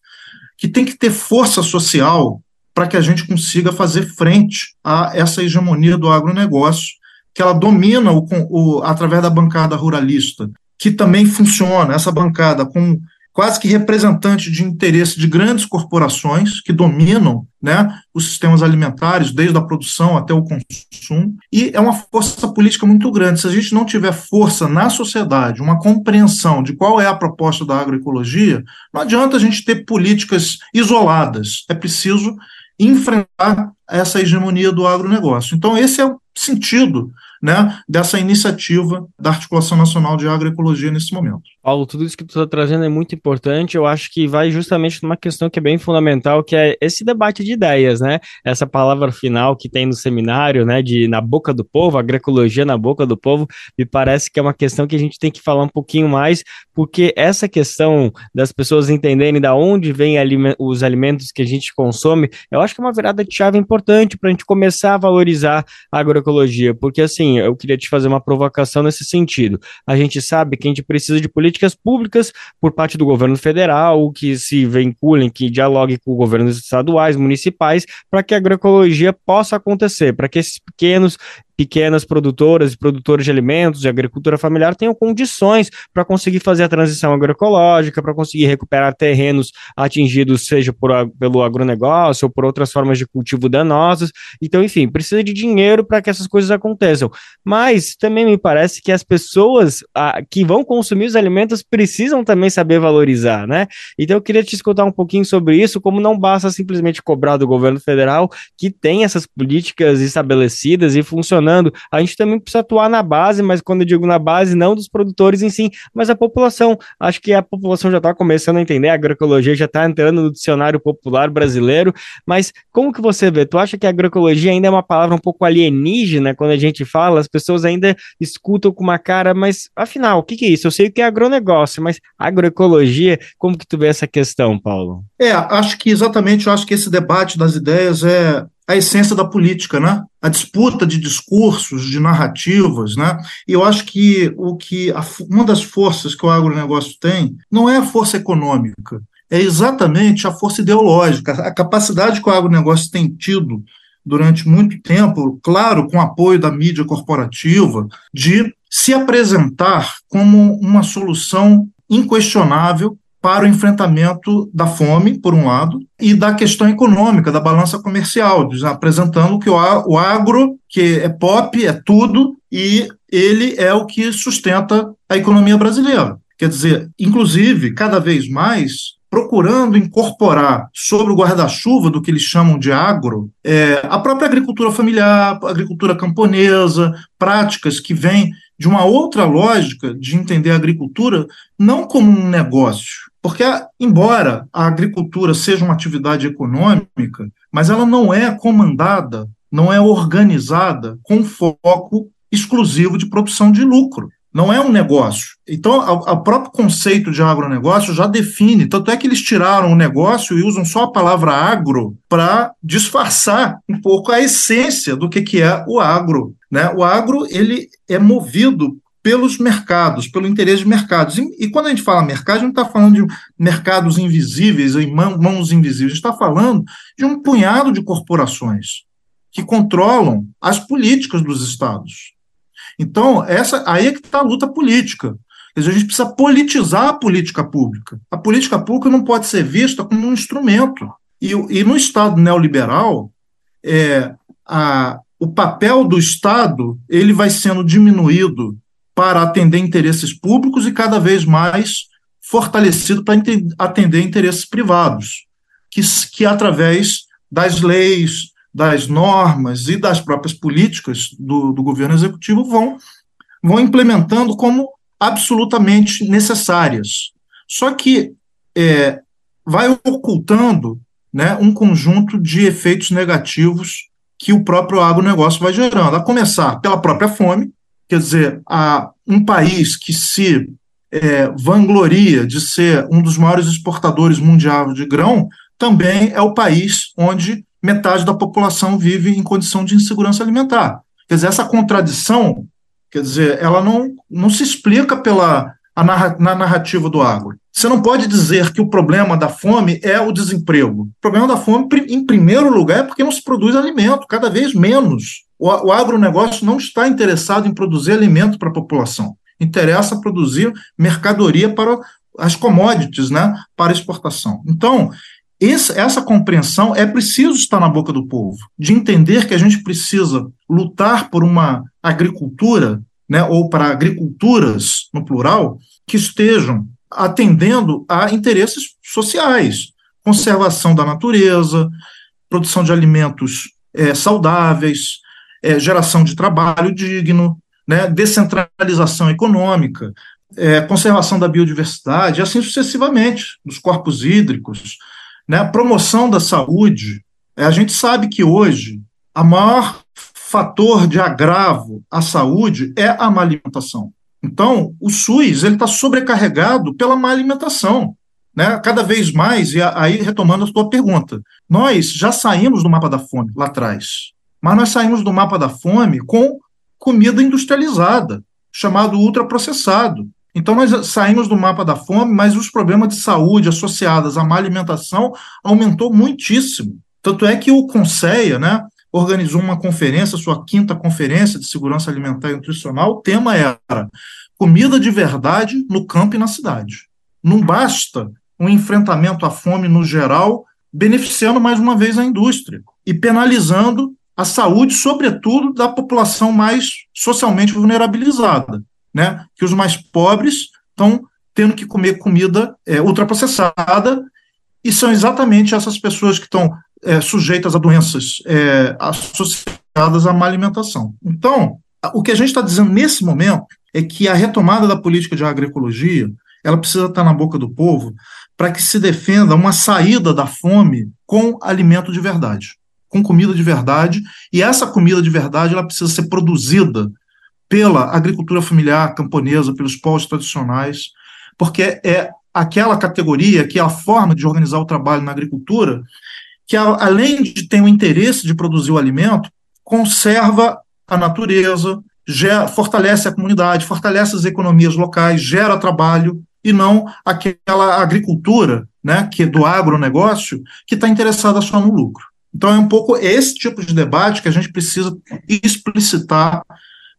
Que tem que ter força social para que a gente consiga fazer frente a essa hegemonia do agronegócio, que ela domina o, o, através da bancada ruralista, que também funciona, essa bancada com quase que representante de interesse de grandes corporações que dominam né, os sistemas alimentares, desde a produção até o consumo, e é uma força política muito grande. Se a gente não tiver força na sociedade, uma compreensão de qual é a proposta da agroecologia, não adianta a gente ter políticas isoladas. É preciso enfrentar essa hegemonia do agronegócio. Então, esse é o sentido né, dessa iniciativa da Articulação Nacional de Agroecologia nesse momento. Paulo, tudo isso que tu está trazendo é muito importante. Eu acho que vai justamente numa questão que é bem fundamental, que é esse debate de ideias, né? Essa palavra final que tem no seminário, né, de na boca do povo, agroecologia na boca do povo, me parece que é uma questão que a gente tem que falar um pouquinho mais, porque essa questão das pessoas entenderem da onde vêm os alimentos que a gente consome, eu acho que é uma virada de chave importante para a gente começar a valorizar a agroecologia, porque assim, eu queria te fazer uma provocação nesse sentido. A gente sabe que a gente precisa de políticas políticas públicas por parte do governo federal, que se vinculem, que dialoguem com governos estaduais, municipais, para que a agroecologia possa acontecer, para que esses pequenos pequenas produtoras e produtores de alimentos de agricultura familiar tenham condições para conseguir fazer a transição agroecológica, para conseguir recuperar terrenos atingidos, seja por, pelo agronegócio ou por outras formas de cultivo danosas. Então, enfim, precisa de dinheiro para que essas coisas aconteçam. Mas também me parece que as pessoas a, que vão consumir os alimentos precisam também saber valorizar, né? Então, eu queria te escutar um pouquinho sobre isso, como não basta simplesmente cobrar do governo federal que tem essas políticas estabelecidas e funcionando funcionando, a gente também precisa atuar na base, mas quando eu digo na base, não dos produtores em si, mas a população. Acho que a população já está começando a entender, a agroecologia já está entrando no dicionário popular brasileiro, mas como que você vê? Tu acha que a agroecologia ainda é uma palavra um pouco alienígena quando a gente fala? As pessoas ainda escutam com uma cara, mas afinal, o que, que é isso? Eu sei que é agronegócio, mas agroecologia, como que tu vê essa questão, Paulo? É, acho que exatamente, eu acho que esse debate das ideias é a essência da política, né? A disputa de discursos, de narrativas, né? E eu acho que o que a, uma das forças que o agronegócio tem não é a força econômica, é exatamente a força ideológica, a capacidade que o agronegócio tem tido durante muito tempo, claro, com apoio da mídia corporativa, de se apresentar como uma solução inquestionável para o enfrentamento da fome, por um lado, e da questão econômica, da balança comercial, apresentando que o agro, que é pop, é tudo, e ele é o que sustenta a economia brasileira. Quer dizer, inclusive, cada vez mais, procurando incorporar sobre o guarda-chuva do que eles chamam de agro, é, a própria agricultura familiar, agricultura camponesa, práticas que vêm de uma outra lógica de entender a agricultura não como um negócio, porque, embora a agricultura seja uma atividade econômica, mas ela não é comandada, não é organizada com foco exclusivo de produção de lucro. Não é um negócio. Então, o próprio conceito de agronegócio já define, tanto é que eles tiraram o negócio e usam só a palavra agro para disfarçar um pouco a essência do que, que é o agro. Né? O agro ele é movido pelos mercados, pelo interesse de mercados. E, e, quando a gente fala mercado, a gente está falando de mercados invisíveis, em mãos invisíveis, a gente está falando de um punhado de corporações que controlam as políticas dos estados. Então, essa aí é que está a luta política. Quer dizer, a gente precisa politizar a política pública. A política pública não pode ser vista como um instrumento. E, e no Estado neoliberal, é, a, o papel do Estado ele vai sendo diminuído para atender interesses públicos e cada vez mais fortalecido para atender interesses privados, que, que através das leis, das normas e das próprias políticas do, do governo executivo vão, vão implementando como absolutamente necessárias. Só que é, vai ocultando né, um conjunto de efeitos negativos que o próprio agronegócio vai gerando, a começar pela própria fome, quer dizer, a um país que se é, vangloria de ser um dos maiores exportadores mundiais de grão, também é o país onde metade da população vive em condição de insegurança alimentar. Quer dizer, essa contradição, quer dizer, ela não, não se explica pela a na narrativa do agro. Você não pode dizer que o problema da fome é o desemprego. O problema da fome, em primeiro lugar, é porque não se produz alimento, cada vez menos. O, o agronegócio não está interessado em produzir alimento para a população. Interessa produzir mercadoria para as commodities, né, para exportação. Então, esse, essa compreensão é preciso estar na boca do povo, de entender que a gente precisa lutar por uma agricultura, né, ou para agriculturas, no plural, que estejam atendendo a interesses sociais, conservação da natureza, produção de alimentos é, saudáveis, é, geração de trabalho digno, né, descentralização econômica, é, conservação da biodiversidade, e assim sucessivamente, dos corpos hídricos, né, promoção da saúde. É, a gente sabe que hoje a maior fator de agravo à saúde é a má alimentação. Então, o SUS ele está sobrecarregado pela má alimentação. Né? Cada vez mais, e aí retomando a sua pergunta, nós já saímos do mapa da fome lá atrás, mas nós saímos do mapa da fome com comida industrializada, chamado ultraprocessado. Então, nós saímos do mapa da fome, mas os problemas de saúde associados à má alimentação aumentou muitíssimo. Tanto é que o Conceia, né, organizou uma conferência, sua quinta conferência de segurança alimentar e nutricional. O tema era comida de verdade no campo e na cidade. Não basta um enfrentamento à fome no geral, beneficiando mais uma vez a indústria e penalizando a saúde, sobretudo da população mais socialmente vulnerabilizada né? Que os mais pobres estão tendo que comer comida é, ultraprocessada e são exatamente essas pessoas que estão é, sujeitas a doenças é, associadas à má alimentação. Então, o que a gente está dizendo nesse momento é que a retomada da política de agroecologia ela precisa estar na boca do povo para que se defenda uma saída da fome com alimento de verdade, com comida de verdade, e essa comida de verdade ela precisa ser produzida pela agricultura familiar camponesa, pelos povos tradicionais, porque é aquela categoria que é a forma de organizar o trabalho na agricultura, que além de ter o interesse de produzir o alimento, conserva a natureza, fortalece a comunidade, fortalece as economias locais, gera trabalho e não aquela agricultura, né, que é do agronegócio, que está interessada só no lucro. Então é um pouco esse tipo de debate que a gente precisa explicitar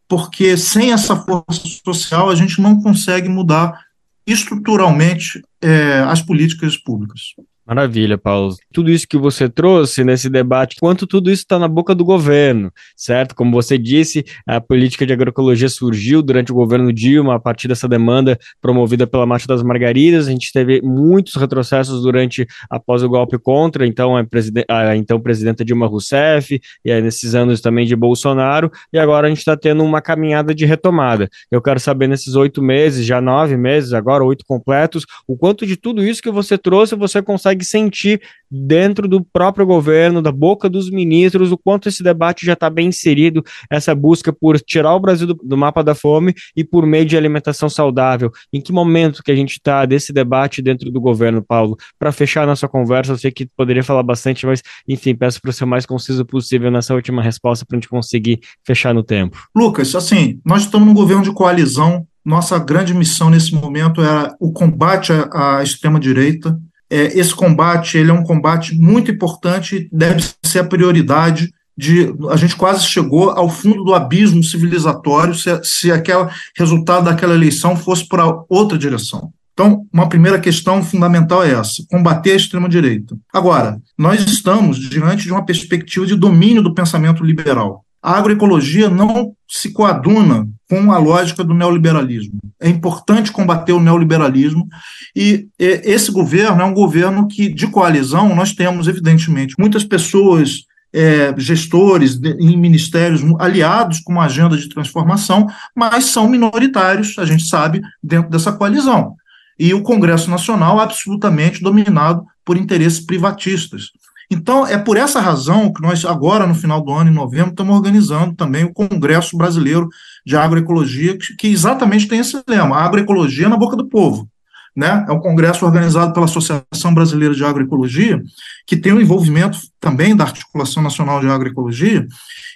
porque sem essa força social a gente não consegue mudar estruturalmente é, as políticas públicas. Maravilha, Paulo. Tudo isso que você trouxe nesse debate, quanto tudo isso está na boca do governo, certo? Como você disse, a política de agroecologia surgiu durante o governo Dilma, a partir dessa demanda promovida pela Marcha das Margaridas. A gente teve muitos retrocessos durante, após o golpe contra, então a, a então presidenta Dilma Rousseff, e aí nesses anos também de Bolsonaro, e agora a gente está tendo uma caminhada de retomada. Eu quero saber nesses oito meses, já nove meses, agora oito completos, o quanto de tudo isso que você trouxe você consegue consegue sentir dentro do próprio governo, da boca dos ministros, o quanto esse debate já está bem inserido, essa busca por tirar o Brasil do, do, mapa da fome e por meio de alimentação saudável. Em que momento que a gente está desse debate dentro do governo, Paulo? Para fechar a nossa conversa, eu sei que poderia falar bastante, mas enfim, peço para ser o mais conciso possível nessa última resposta para a gente conseguir fechar no tempo. Lucas, assim, nós estamos num governo de coalizão. Nossa grande missão nesse momento era o combate à, à extrema-direita, é, esse combate ele é um combate muito importante, deve ser a prioridade de a gente quase chegou ao fundo do abismo civilizatório se, se aquele resultado daquela eleição fosse para outra direção. Então, uma primeira questão fundamental é essa: combater a extrema-direita. Agora, nós estamos diante de uma perspectiva de domínio do pensamento liberal. A agroecologia não se coaduna com a lógica do neoliberalismo. É importante combater o neoliberalismo e esse governo é um governo que, de coalizão, nós temos, evidentemente, muitas pessoas, é, gestores de, em ministérios aliados com uma agenda de transformação, mas são minoritários, a gente sabe, dentro dessa coalizão. E o Congresso Nacional absolutamente dominado por interesses privatistas. Então, é por essa razão que nós, agora, no final do ano, em novembro, estamos organizando também o Congresso Brasileiro de Agroecologia, que, que exatamente tem esse lema: agroecologia na boca do povo. Né? É um congresso organizado pela Associação Brasileira de Agroecologia, que tem o envolvimento também da Articulação Nacional de Agroecologia,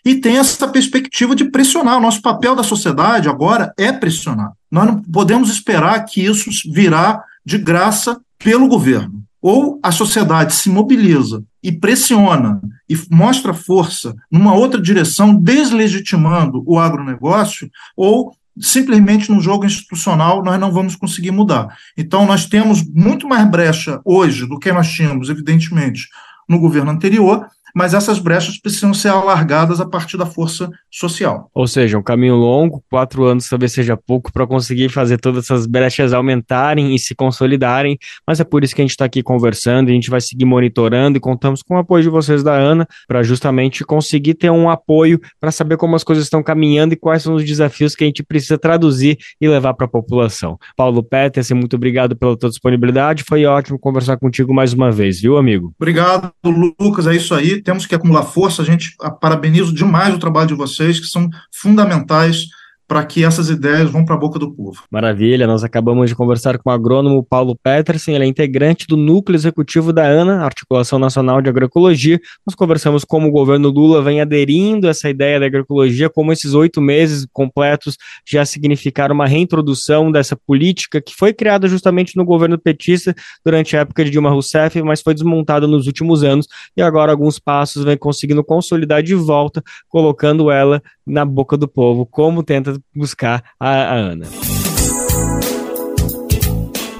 e tem essa perspectiva de pressionar. O nosso papel da sociedade agora é pressionar. Nós não podemos esperar que isso virá de graça pelo governo ou a sociedade se mobiliza e pressiona e mostra força numa outra direção, deslegitimando o agronegócio, ou simplesmente no jogo institucional nós não vamos conseguir mudar. Então, nós temos muito mais brecha hoje do que nós tínhamos, evidentemente, no governo anterior, mas essas brechas precisam ser alargadas a partir da força social. Ou seja, um caminho longo, quatro anos talvez seja pouco para conseguir fazer todas essas brechas aumentarem e se consolidarem, mas é por isso que a gente está aqui conversando, a gente vai seguir monitorando e contamos com o apoio de vocês da ANA para justamente conseguir ter um apoio para saber como as coisas estão caminhando e quais são os desafios que a gente precisa traduzir e levar para a população. Paulo Peterson, muito obrigado pela tua disponibilidade, foi ótimo conversar contigo mais uma vez, viu, amigo? Obrigado, Lucas, é isso aí temos que acumular força. A gente parabenizo demais o trabalho de vocês, que são fundamentais para que essas ideias vão para a boca do povo. Maravilha, nós acabamos de conversar com o agrônomo Paulo Petersen, ele é integrante do núcleo executivo da ANA, Articulação Nacional de Agroecologia. Nós conversamos como o governo Lula vem aderindo a essa ideia da agroecologia, como esses oito meses completos já significaram uma reintrodução dessa política que foi criada justamente no governo petista durante a época de Dilma Rousseff, mas foi desmontada nos últimos anos e agora alguns passos vem conseguindo consolidar de volta, colocando ela na boca do povo, como tenta buscar a, a Ana.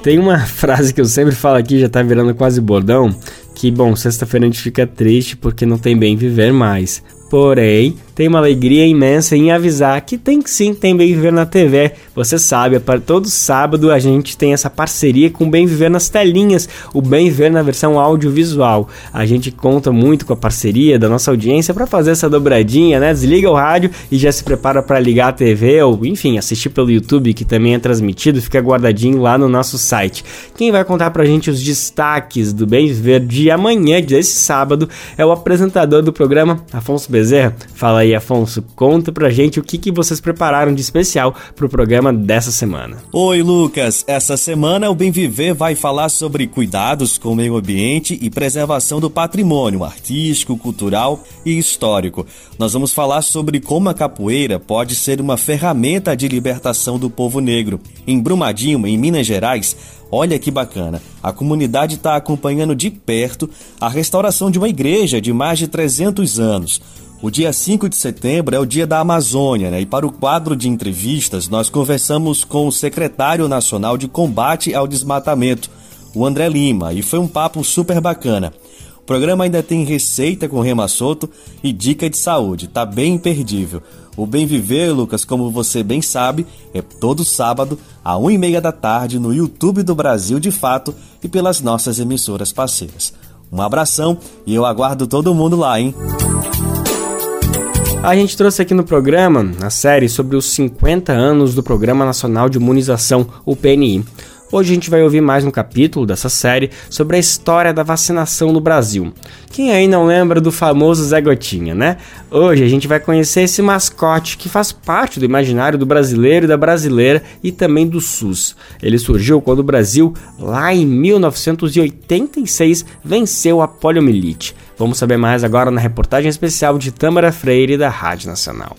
Tem uma frase que eu sempre falo aqui, já tá virando quase bordão, que, bom, sexta-feira a gente fica triste porque não tem bem viver mais. Porém, tem uma alegria imensa em avisar que tem sim, tem Bem Viver na TV. Você sabe, para todo sábado a gente tem essa parceria com o Bem Viver nas telinhas, o Bem Viver na versão audiovisual. A gente conta muito com a parceria da nossa audiência para fazer essa dobradinha, né? Desliga o rádio e já se prepara para ligar a TV ou, enfim, assistir pelo YouTube, que também é transmitido, fica guardadinho lá no nosso site. Quem vai contar pra gente os destaques do Bem Viver de amanhã, desse sábado, é o apresentador do programa, Afonso Bezerra. Fala aí, Afonso, conta pra gente o que, que vocês prepararam de especial pro programa dessa semana. Oi, Lucas. Essa semana o Bem Viver vai falar sobre cuidados com o meio ambiente e preservação do patrimônio artístico, cultural e histórico. Nós vamos falar sobre como a capoeira pode ser uma ferramenta de libertação do povo negro. Em Brumadinho, em Minas Gerais, Olha que bacana! A comunidade está acompanhando de perto a restauração de uma igreja de mais de 300 anos. O dia 5 de setembro é o dia da Amazônia, né? E para o quadro de entrevistas, nós conversamos com o secretário nacional de combate ao desmatamento, o André Lima, e foi um papo super bacana. O programa ainda tem receita com rema solto e dica de saúde, tá bem imperdível. O Bem Viver, Lucas, como você bem sabe, é todo sábado, à 1 e meia da tarde, no YouTube do Brasil de Fato e pelas nossas emissoras parceiras. Um abração e eu aguardo todo mundo lá, hein? A gente trouxe aqui no programa a série sobre os 50 anos do Programa Nacional de Imunização, o PNI. Hoje a gente vai ouvir mais um capítulo dessa série sobre a história da vacinação no Brasil. Quem aí não lembra do famoso Zé Gotinha, né? Hoje a gente vai conhecer esse mascote que faz parte do imaginário do brasileiro e da brasileira e também do SUS. Ele surgiu quando o Brasil, lá em 1986, venceu a poliomielite. Vamos saber mais agora na reportagem especial de Tâmara Freire da Rádio Nacional.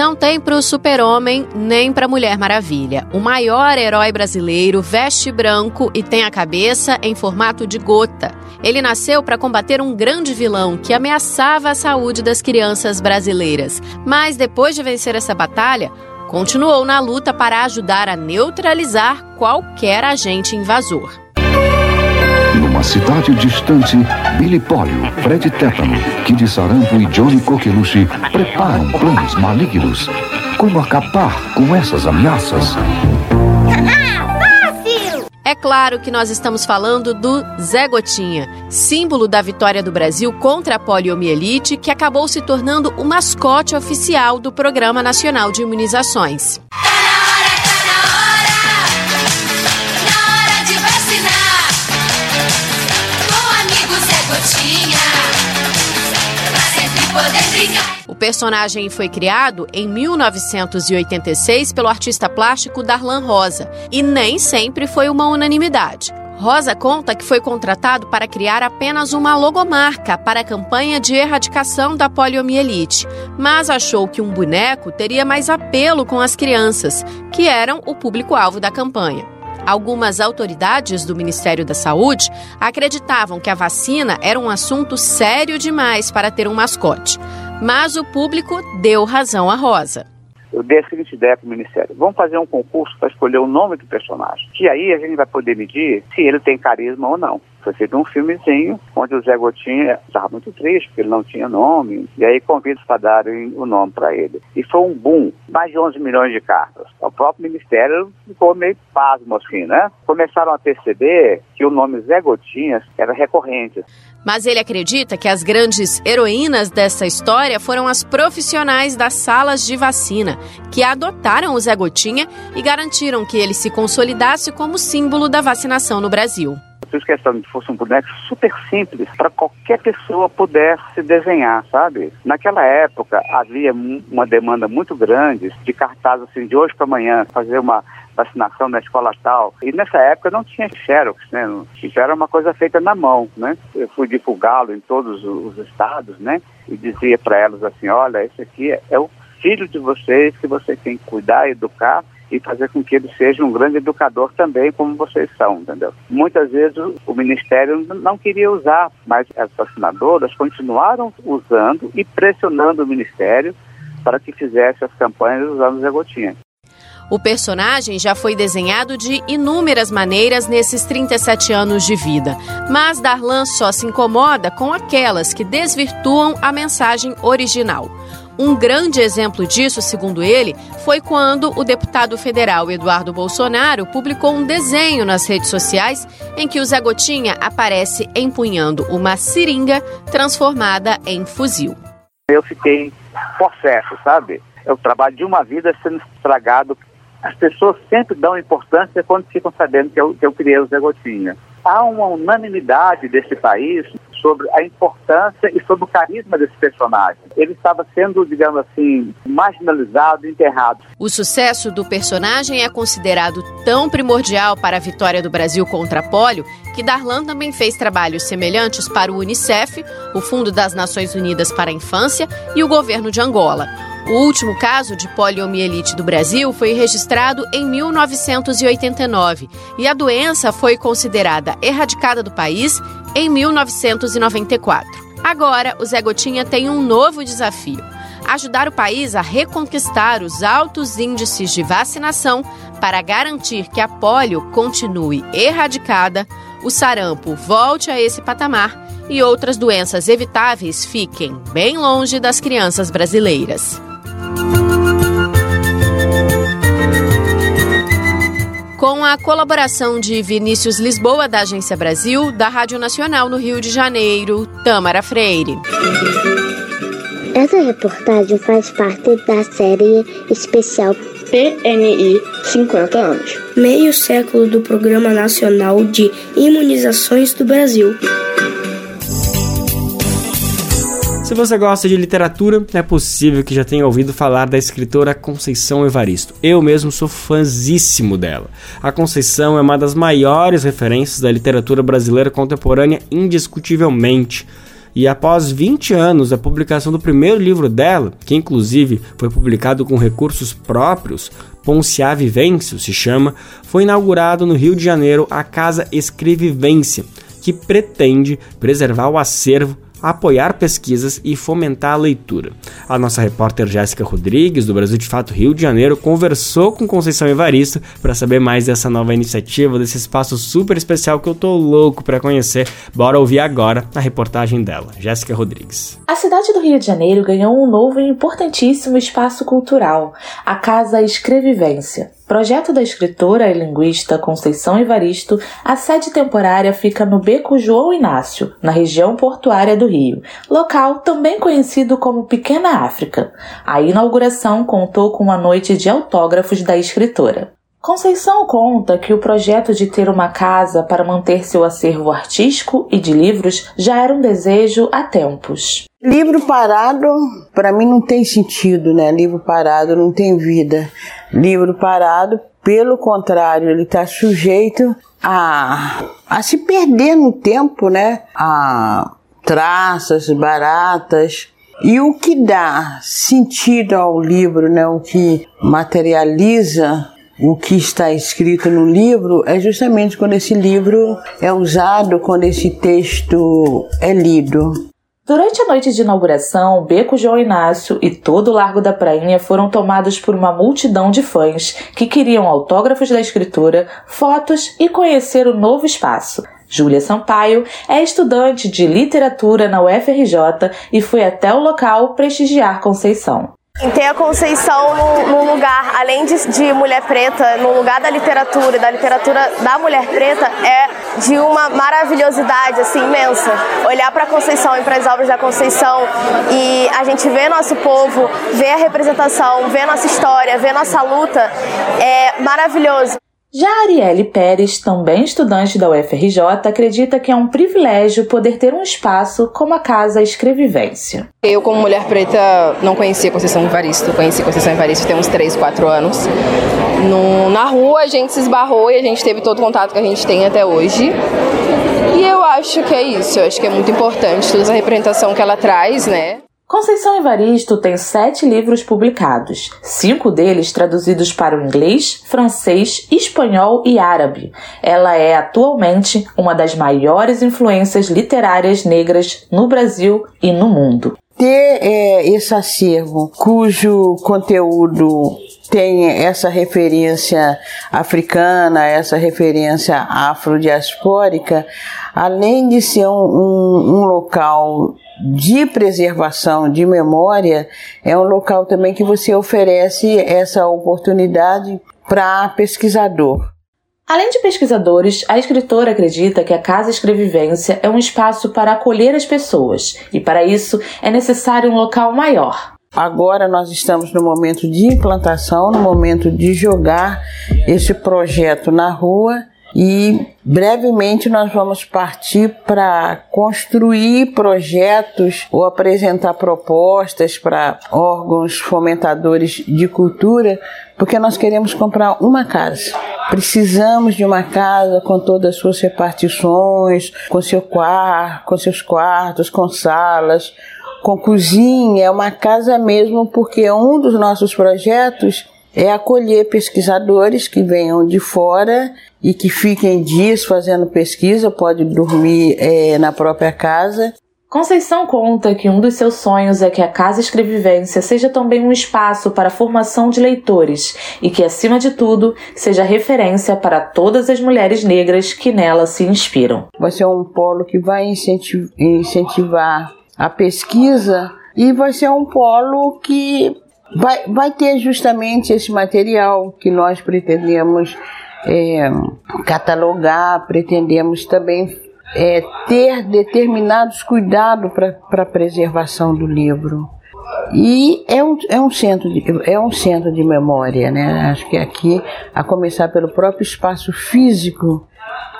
Não tem para o super-homem nem para Mulher Maravilha. O maior herói brasileiro veste branco e tem a cabeça em formato de gota. Ele nasceu para combater um grande vilão que ameaçava a saúde das crianças brasileiras. Mas depois de vencer essa batalha, continuou na luta para ajudar a neutralizar qualquer agente invasor. Numa cidade distante, Billy Polio, Fred Tétano, Kid Sarampo e Johnny Coqueluche preparam planos malignos. Como acabar com essas ameaças? É claro que nós estamos falando do Zé Gotinha, símbolo da vitória do Brasil contra a poliomielite, que acabou se tornando o mascote oficial do Programa Nacional de Imunizações. O personagem foi criado em 1986 pelo artista plástico Darlan Rosa e nem sempre foi uma unanimidade. Rosa conta que foi contratado para criar apenas uma logomarca para a campanha de erradicação da poliomielite, mas achou que um boneco teria mais apelo com as crianças, que eram o público-alvo da campanha. Algumas autoridades do Ministério da Saúde acreditavam que a vacina era um assunto sério demais para ter um mascote mas o público deu razão à Rosa. Eu dei a seguinte ideia para o Ministério: vamos fazer um concurso para escolher o nome do personagem. E aí a gente vai poder medir se ele tem carisma ou não. Foi feito um filmezinho onde o Zé Gotinha estava muito triste porque ele não tinha nome. E aí convido para darem o nome para ele. E foi um boom, mais de 11 milhões de cartas. O próprio Ministério ficou meio pasmo assim, né? Começaram a perceber que o nome Zé Gotinha era recorrente. Mas ele acredita que as grandes heroínas dessa história foram as profissionais das salas de vacina, que adotaram o Zé Gotinha e garantiram que ele se consolidasse como símbolo da vacinação no Brasil fiz questão de fosse um boneco super simples para qualquer pessoa pudesse desenhar, sabe? Naquela época havia uma demanda muito grande de cartazes assim de hoje para amanhã, fazer uma vacinação na escola tal. E nessa época não tinha xerox, né? Isso era uma coisa feita na mão, né? Eu fui divulgá-lo em todos os estados, né? E dizia para elas assim, olha, esse aqui é o filho de vocês que vocês têm que cuidar, educar e fazer com que ele seja um grande educador também, como vocês são, entendeu? Muitas vezes o Ministério não queria usar, mas as vacinadoras continuaram usando e pressionando o Ministério para que fizesse as campanhas usando Zé Gotinha. O personagem já foi desenhado de inúmeras maneiras nesses 37 anos de vida, mas Darlan só se incomoda com aquelas que desvirtuam a mensagem original. Um grande exemplo disso, segundo ele, foi quando o deputado federal Eduardo Bolsonaro publicou um desenho nas redes sociais em que o Zé Gotinha aparece empunhando uma seringa transformada em fuzil. Eu fiquei possesso, sabe? É o trabalho de uma vida sendo estragado. As pessoas sempre dão importância quando ficam sabendo que eu, que eu criei o Zé Gotinha. Há uma unanimidade desse país sobre a importância e sobre o carisma desse personagem. Ele estava sendo, digamos assim, marginalizado, enterrado. O sucesso do personagem é considerado tão primordial para a vitória do Brasil contra a polio que Darlan também fez trabalhos semelhantes para o Unicef, o Fundo das Nações Unidas para a Infância e o governo de Angola. O último caso de poliomielite do Brasil foi registrado em 1989 e a doença foi considerada erradicada do país em 1994. Agora, o Zé Gotinha tem um novo desafio: ajudar o país a reconquistar os altos índices de vacinação para garantir que a polio continue erradicada, o sarampo volte a esse patamar e outras doenças evitáveis fiquem bem longe das crianças brasileiras. Com a colaboração de Vinícius Lisboa, da Agência Brasil, da Rádio Nacional no Rio de Janeiro, Tâmara Freire. Essa reportagem faz parte da série especial PNI 50 anos. Meio século do Programa Nacional de Imunizações do Brasil. Se você gosta de literatura, é possível que já tenha ouvido falar da escritora Conceição Evaristo. Eu mesmo sou fãzíssimo dela. A Conceição é uma das maiores referências da literatura brasileira contemporânea, indiscutivelmente. E após 20 anos da publicação do primeiro livro dela, que inclusive foi publicado com recursos próprios, Ponciá Vivência se chama, foi inaugurado no Rio de Janeiro a Casa Escrevivência, que pretende preservar o acervo apoiar pesquisas e fomentar a leitura. A nossa repórter Jéssica Rodrigues, do Brasil de Fato Rio de Janeiro, conversou com Conceição Evaristo para saber mais dessa nova iniciativa, desse espaço super especial que eu tô louco para conhecer. Bora ouvir agora a reportagem dela, Jéssica Rodrigues. A cidade do Rio de Janeiro ganhou um novo e importantíssimo espaço cultural, a Casa Escrevivência. Projeto da escritora e linguista Conceição Evaristo, a sede temporária fica no Beco João Inácio, na região portuária do Rio, local também conhecido como Pequena África. A inauguração contou com uma noite de autógrafos da escritora. Conceição conta que o projeto de ter uma casa para manter seu acervo artístico e de livros já era um desejo há tempos. Livro parado, para mim não tem sentido, né? Livro parado não tem vida. Livro parado, pelo contrário, ele está sujeito a, a se perder no tempo, né? A traças, baratas. E o que dá sentido ao livro, né? O que materializa o que está escrito no livro é justamente quando esse livro é usado, quando esse texto é lido. Durante a noite de inauguração, Beco João Inácio e todo o Largo da Prainha foram tomados por uma multidão de fãs que queriam autógrafos da escritora, fotos e conhecer o novo espaço. Júlia Sampaio é estudante de literatura na UFRJ e foi até o local prestigiar Conceição. Ter a Conceição num lugar, além de, de, mulher preta, no lugar da literatura, da literatura da mulher preta, é de uma maravilhosidade assim imensa. Olhar para a Conceição e para as obras da Conceição e a gente ver nosso povo, ver a representação, ver nossa história, ver nossa luta, é maravilhoso. Já Arielle Pérez, também estudante da UFRJ, acredita que é um privilégio poder ter um espaço como a Casa Escrevivência. Eu, como mulher preta, não conhecia Conceição Evaristo. Conheci Conceição Evaristo tem uns 3, 4 anos. No, na rua a gente se esbarrou e a gente teve todo o contato que a gente tem até hoje. E eu acho que é isso, eu acho que é muito importante toda essa representação que ela traz, né? Conceição Evaristo tem sete livros publicados, cinco deles traduzidos para o inglês, francês, espanhol e árabe. Ela é atualmente uma das maiores influências literárias negras no Brasil e no mundo. Ter é, esse acervo cujo conteúdo tem essa referência africana, essa referência afrodiaspórica, além de ser um, um, um local de preservação de memória, é um local também que você oferece essa oportunidade para pesquisador. Além de pesquisadores, a escritora acredita que a Casa Escrevivência é um espaço para acolher as pessoas e, para isso, é necessário um local maior. Agora nós estamos no momento de implantação, no momento de jogar esse projeto na rua e brevemente nós vamos partir para construir projetos ou apresentar propostas para órgãos fomentadores de cultura, porque nós queremos comprar uma casa. Precisamos de uma casa com todas as suas repartições, com seu quarto, com seus quartos, com salas, com cozinha, é uma casa mesmo, porque um dos nossos projetos é acolher pesquisadores que venham de fora e que fiquem dias fazendo pesquisa, pode dormir é, na própria casa. Conceição conta que um dos seus sonhos é que a Casa Escrevivência seja também um espaço para a formação de leitores e que, acima de tudo, seja referência para todas as mulheres negras que nela se inspiram. Vai ser um polo que vai incentivar a pesquisa e vai ser um polo que vai, vai ter justamente esse material que nós pretendemos é, catalogar, pretendemos também é, ter determinados cuidados para a preservação do livro. E é um, é, um centro de, é um centro de memória, né? Acho que aqui, a começar pelo próprio espaço físico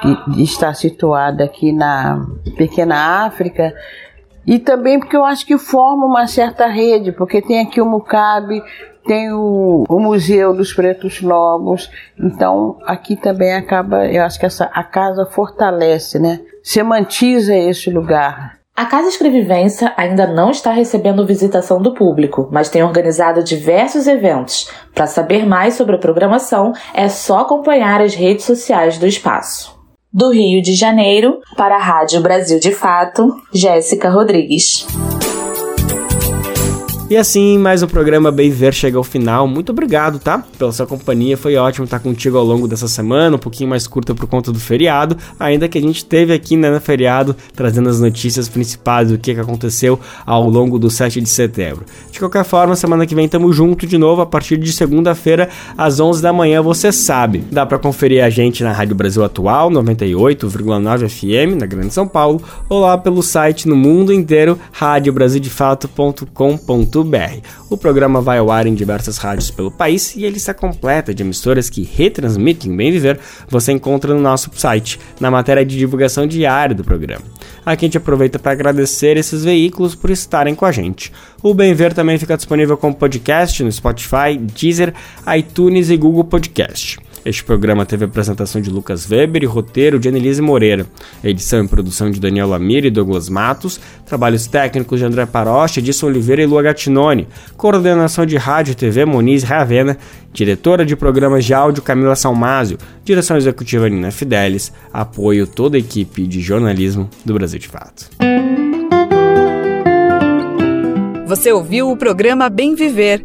que está situado aqui na pequena África, e também porque eu acho que forma uma certa rede, porque tem aqui o Mucabe, tem o, o, Museu dos Pretos Novos, então aqui também acaba, eu acho que essa, a casa fortalece, né? Semantiza esse lugar. A Casa Escrevivência ainda não está recebendo visitação do público, mas tem organizado diversos eventos. Para saber mais sobre a programação, é só acompanhar as redes sociais do espaço. Do Rio de Janeiro, para a Rádio Brasil de Fato, Jéssica Rodrigues. E assim, mais um programa Bem Ver chega ao final. Muito obrigado, tá? Pela sua companhia. Foi ótimo estar contigo ao longo dessa semana, um pouquinho mais curta por conta do feriado, ainda que a gente teve aqui né, no feriado trazendo as notícias principais do que, que aconteceu ao longo do 7 de setembro. De qualquer forma, semana que vem tamo junto de novo a partir de segunda-feira às 11 da manhã, você sabe. Dá para conferir a gente na Rádio Brasil Atual 98,9 FM na Grande São Paulo ou lá pelo site no mundo inteiro radiobrasildefato.com.br o programa vai ao ar em diversas rádios pelo país e a lista completa de emissoras que retransmitem Bem Viver você encontra no nosso site, na matéria de divulgação diária do programa. Aqui a gente aproveita para agradecer esses veículos por estarem com a gente. O Bem Ver também fica disponível como podcast no Spotify, Deezer, iTunes e Google Podcast. Este programa teve apresentação de Lucas Weber e roteiro de Annelise Moreira, edição e produção de Daniel Lamir e Douglas Matos, trabalhos técnicos de André Parocha, Edson Oliveira e Lua Gattinone, coordenação de rádio e TV Moniz Ravena, diretora de programas de áudio Camila Salmásio, direção executiva Nina Fidelis, apoio toda a equipe de jornalismo do Brasil de Fato. Você ouviu o programa Bem Viver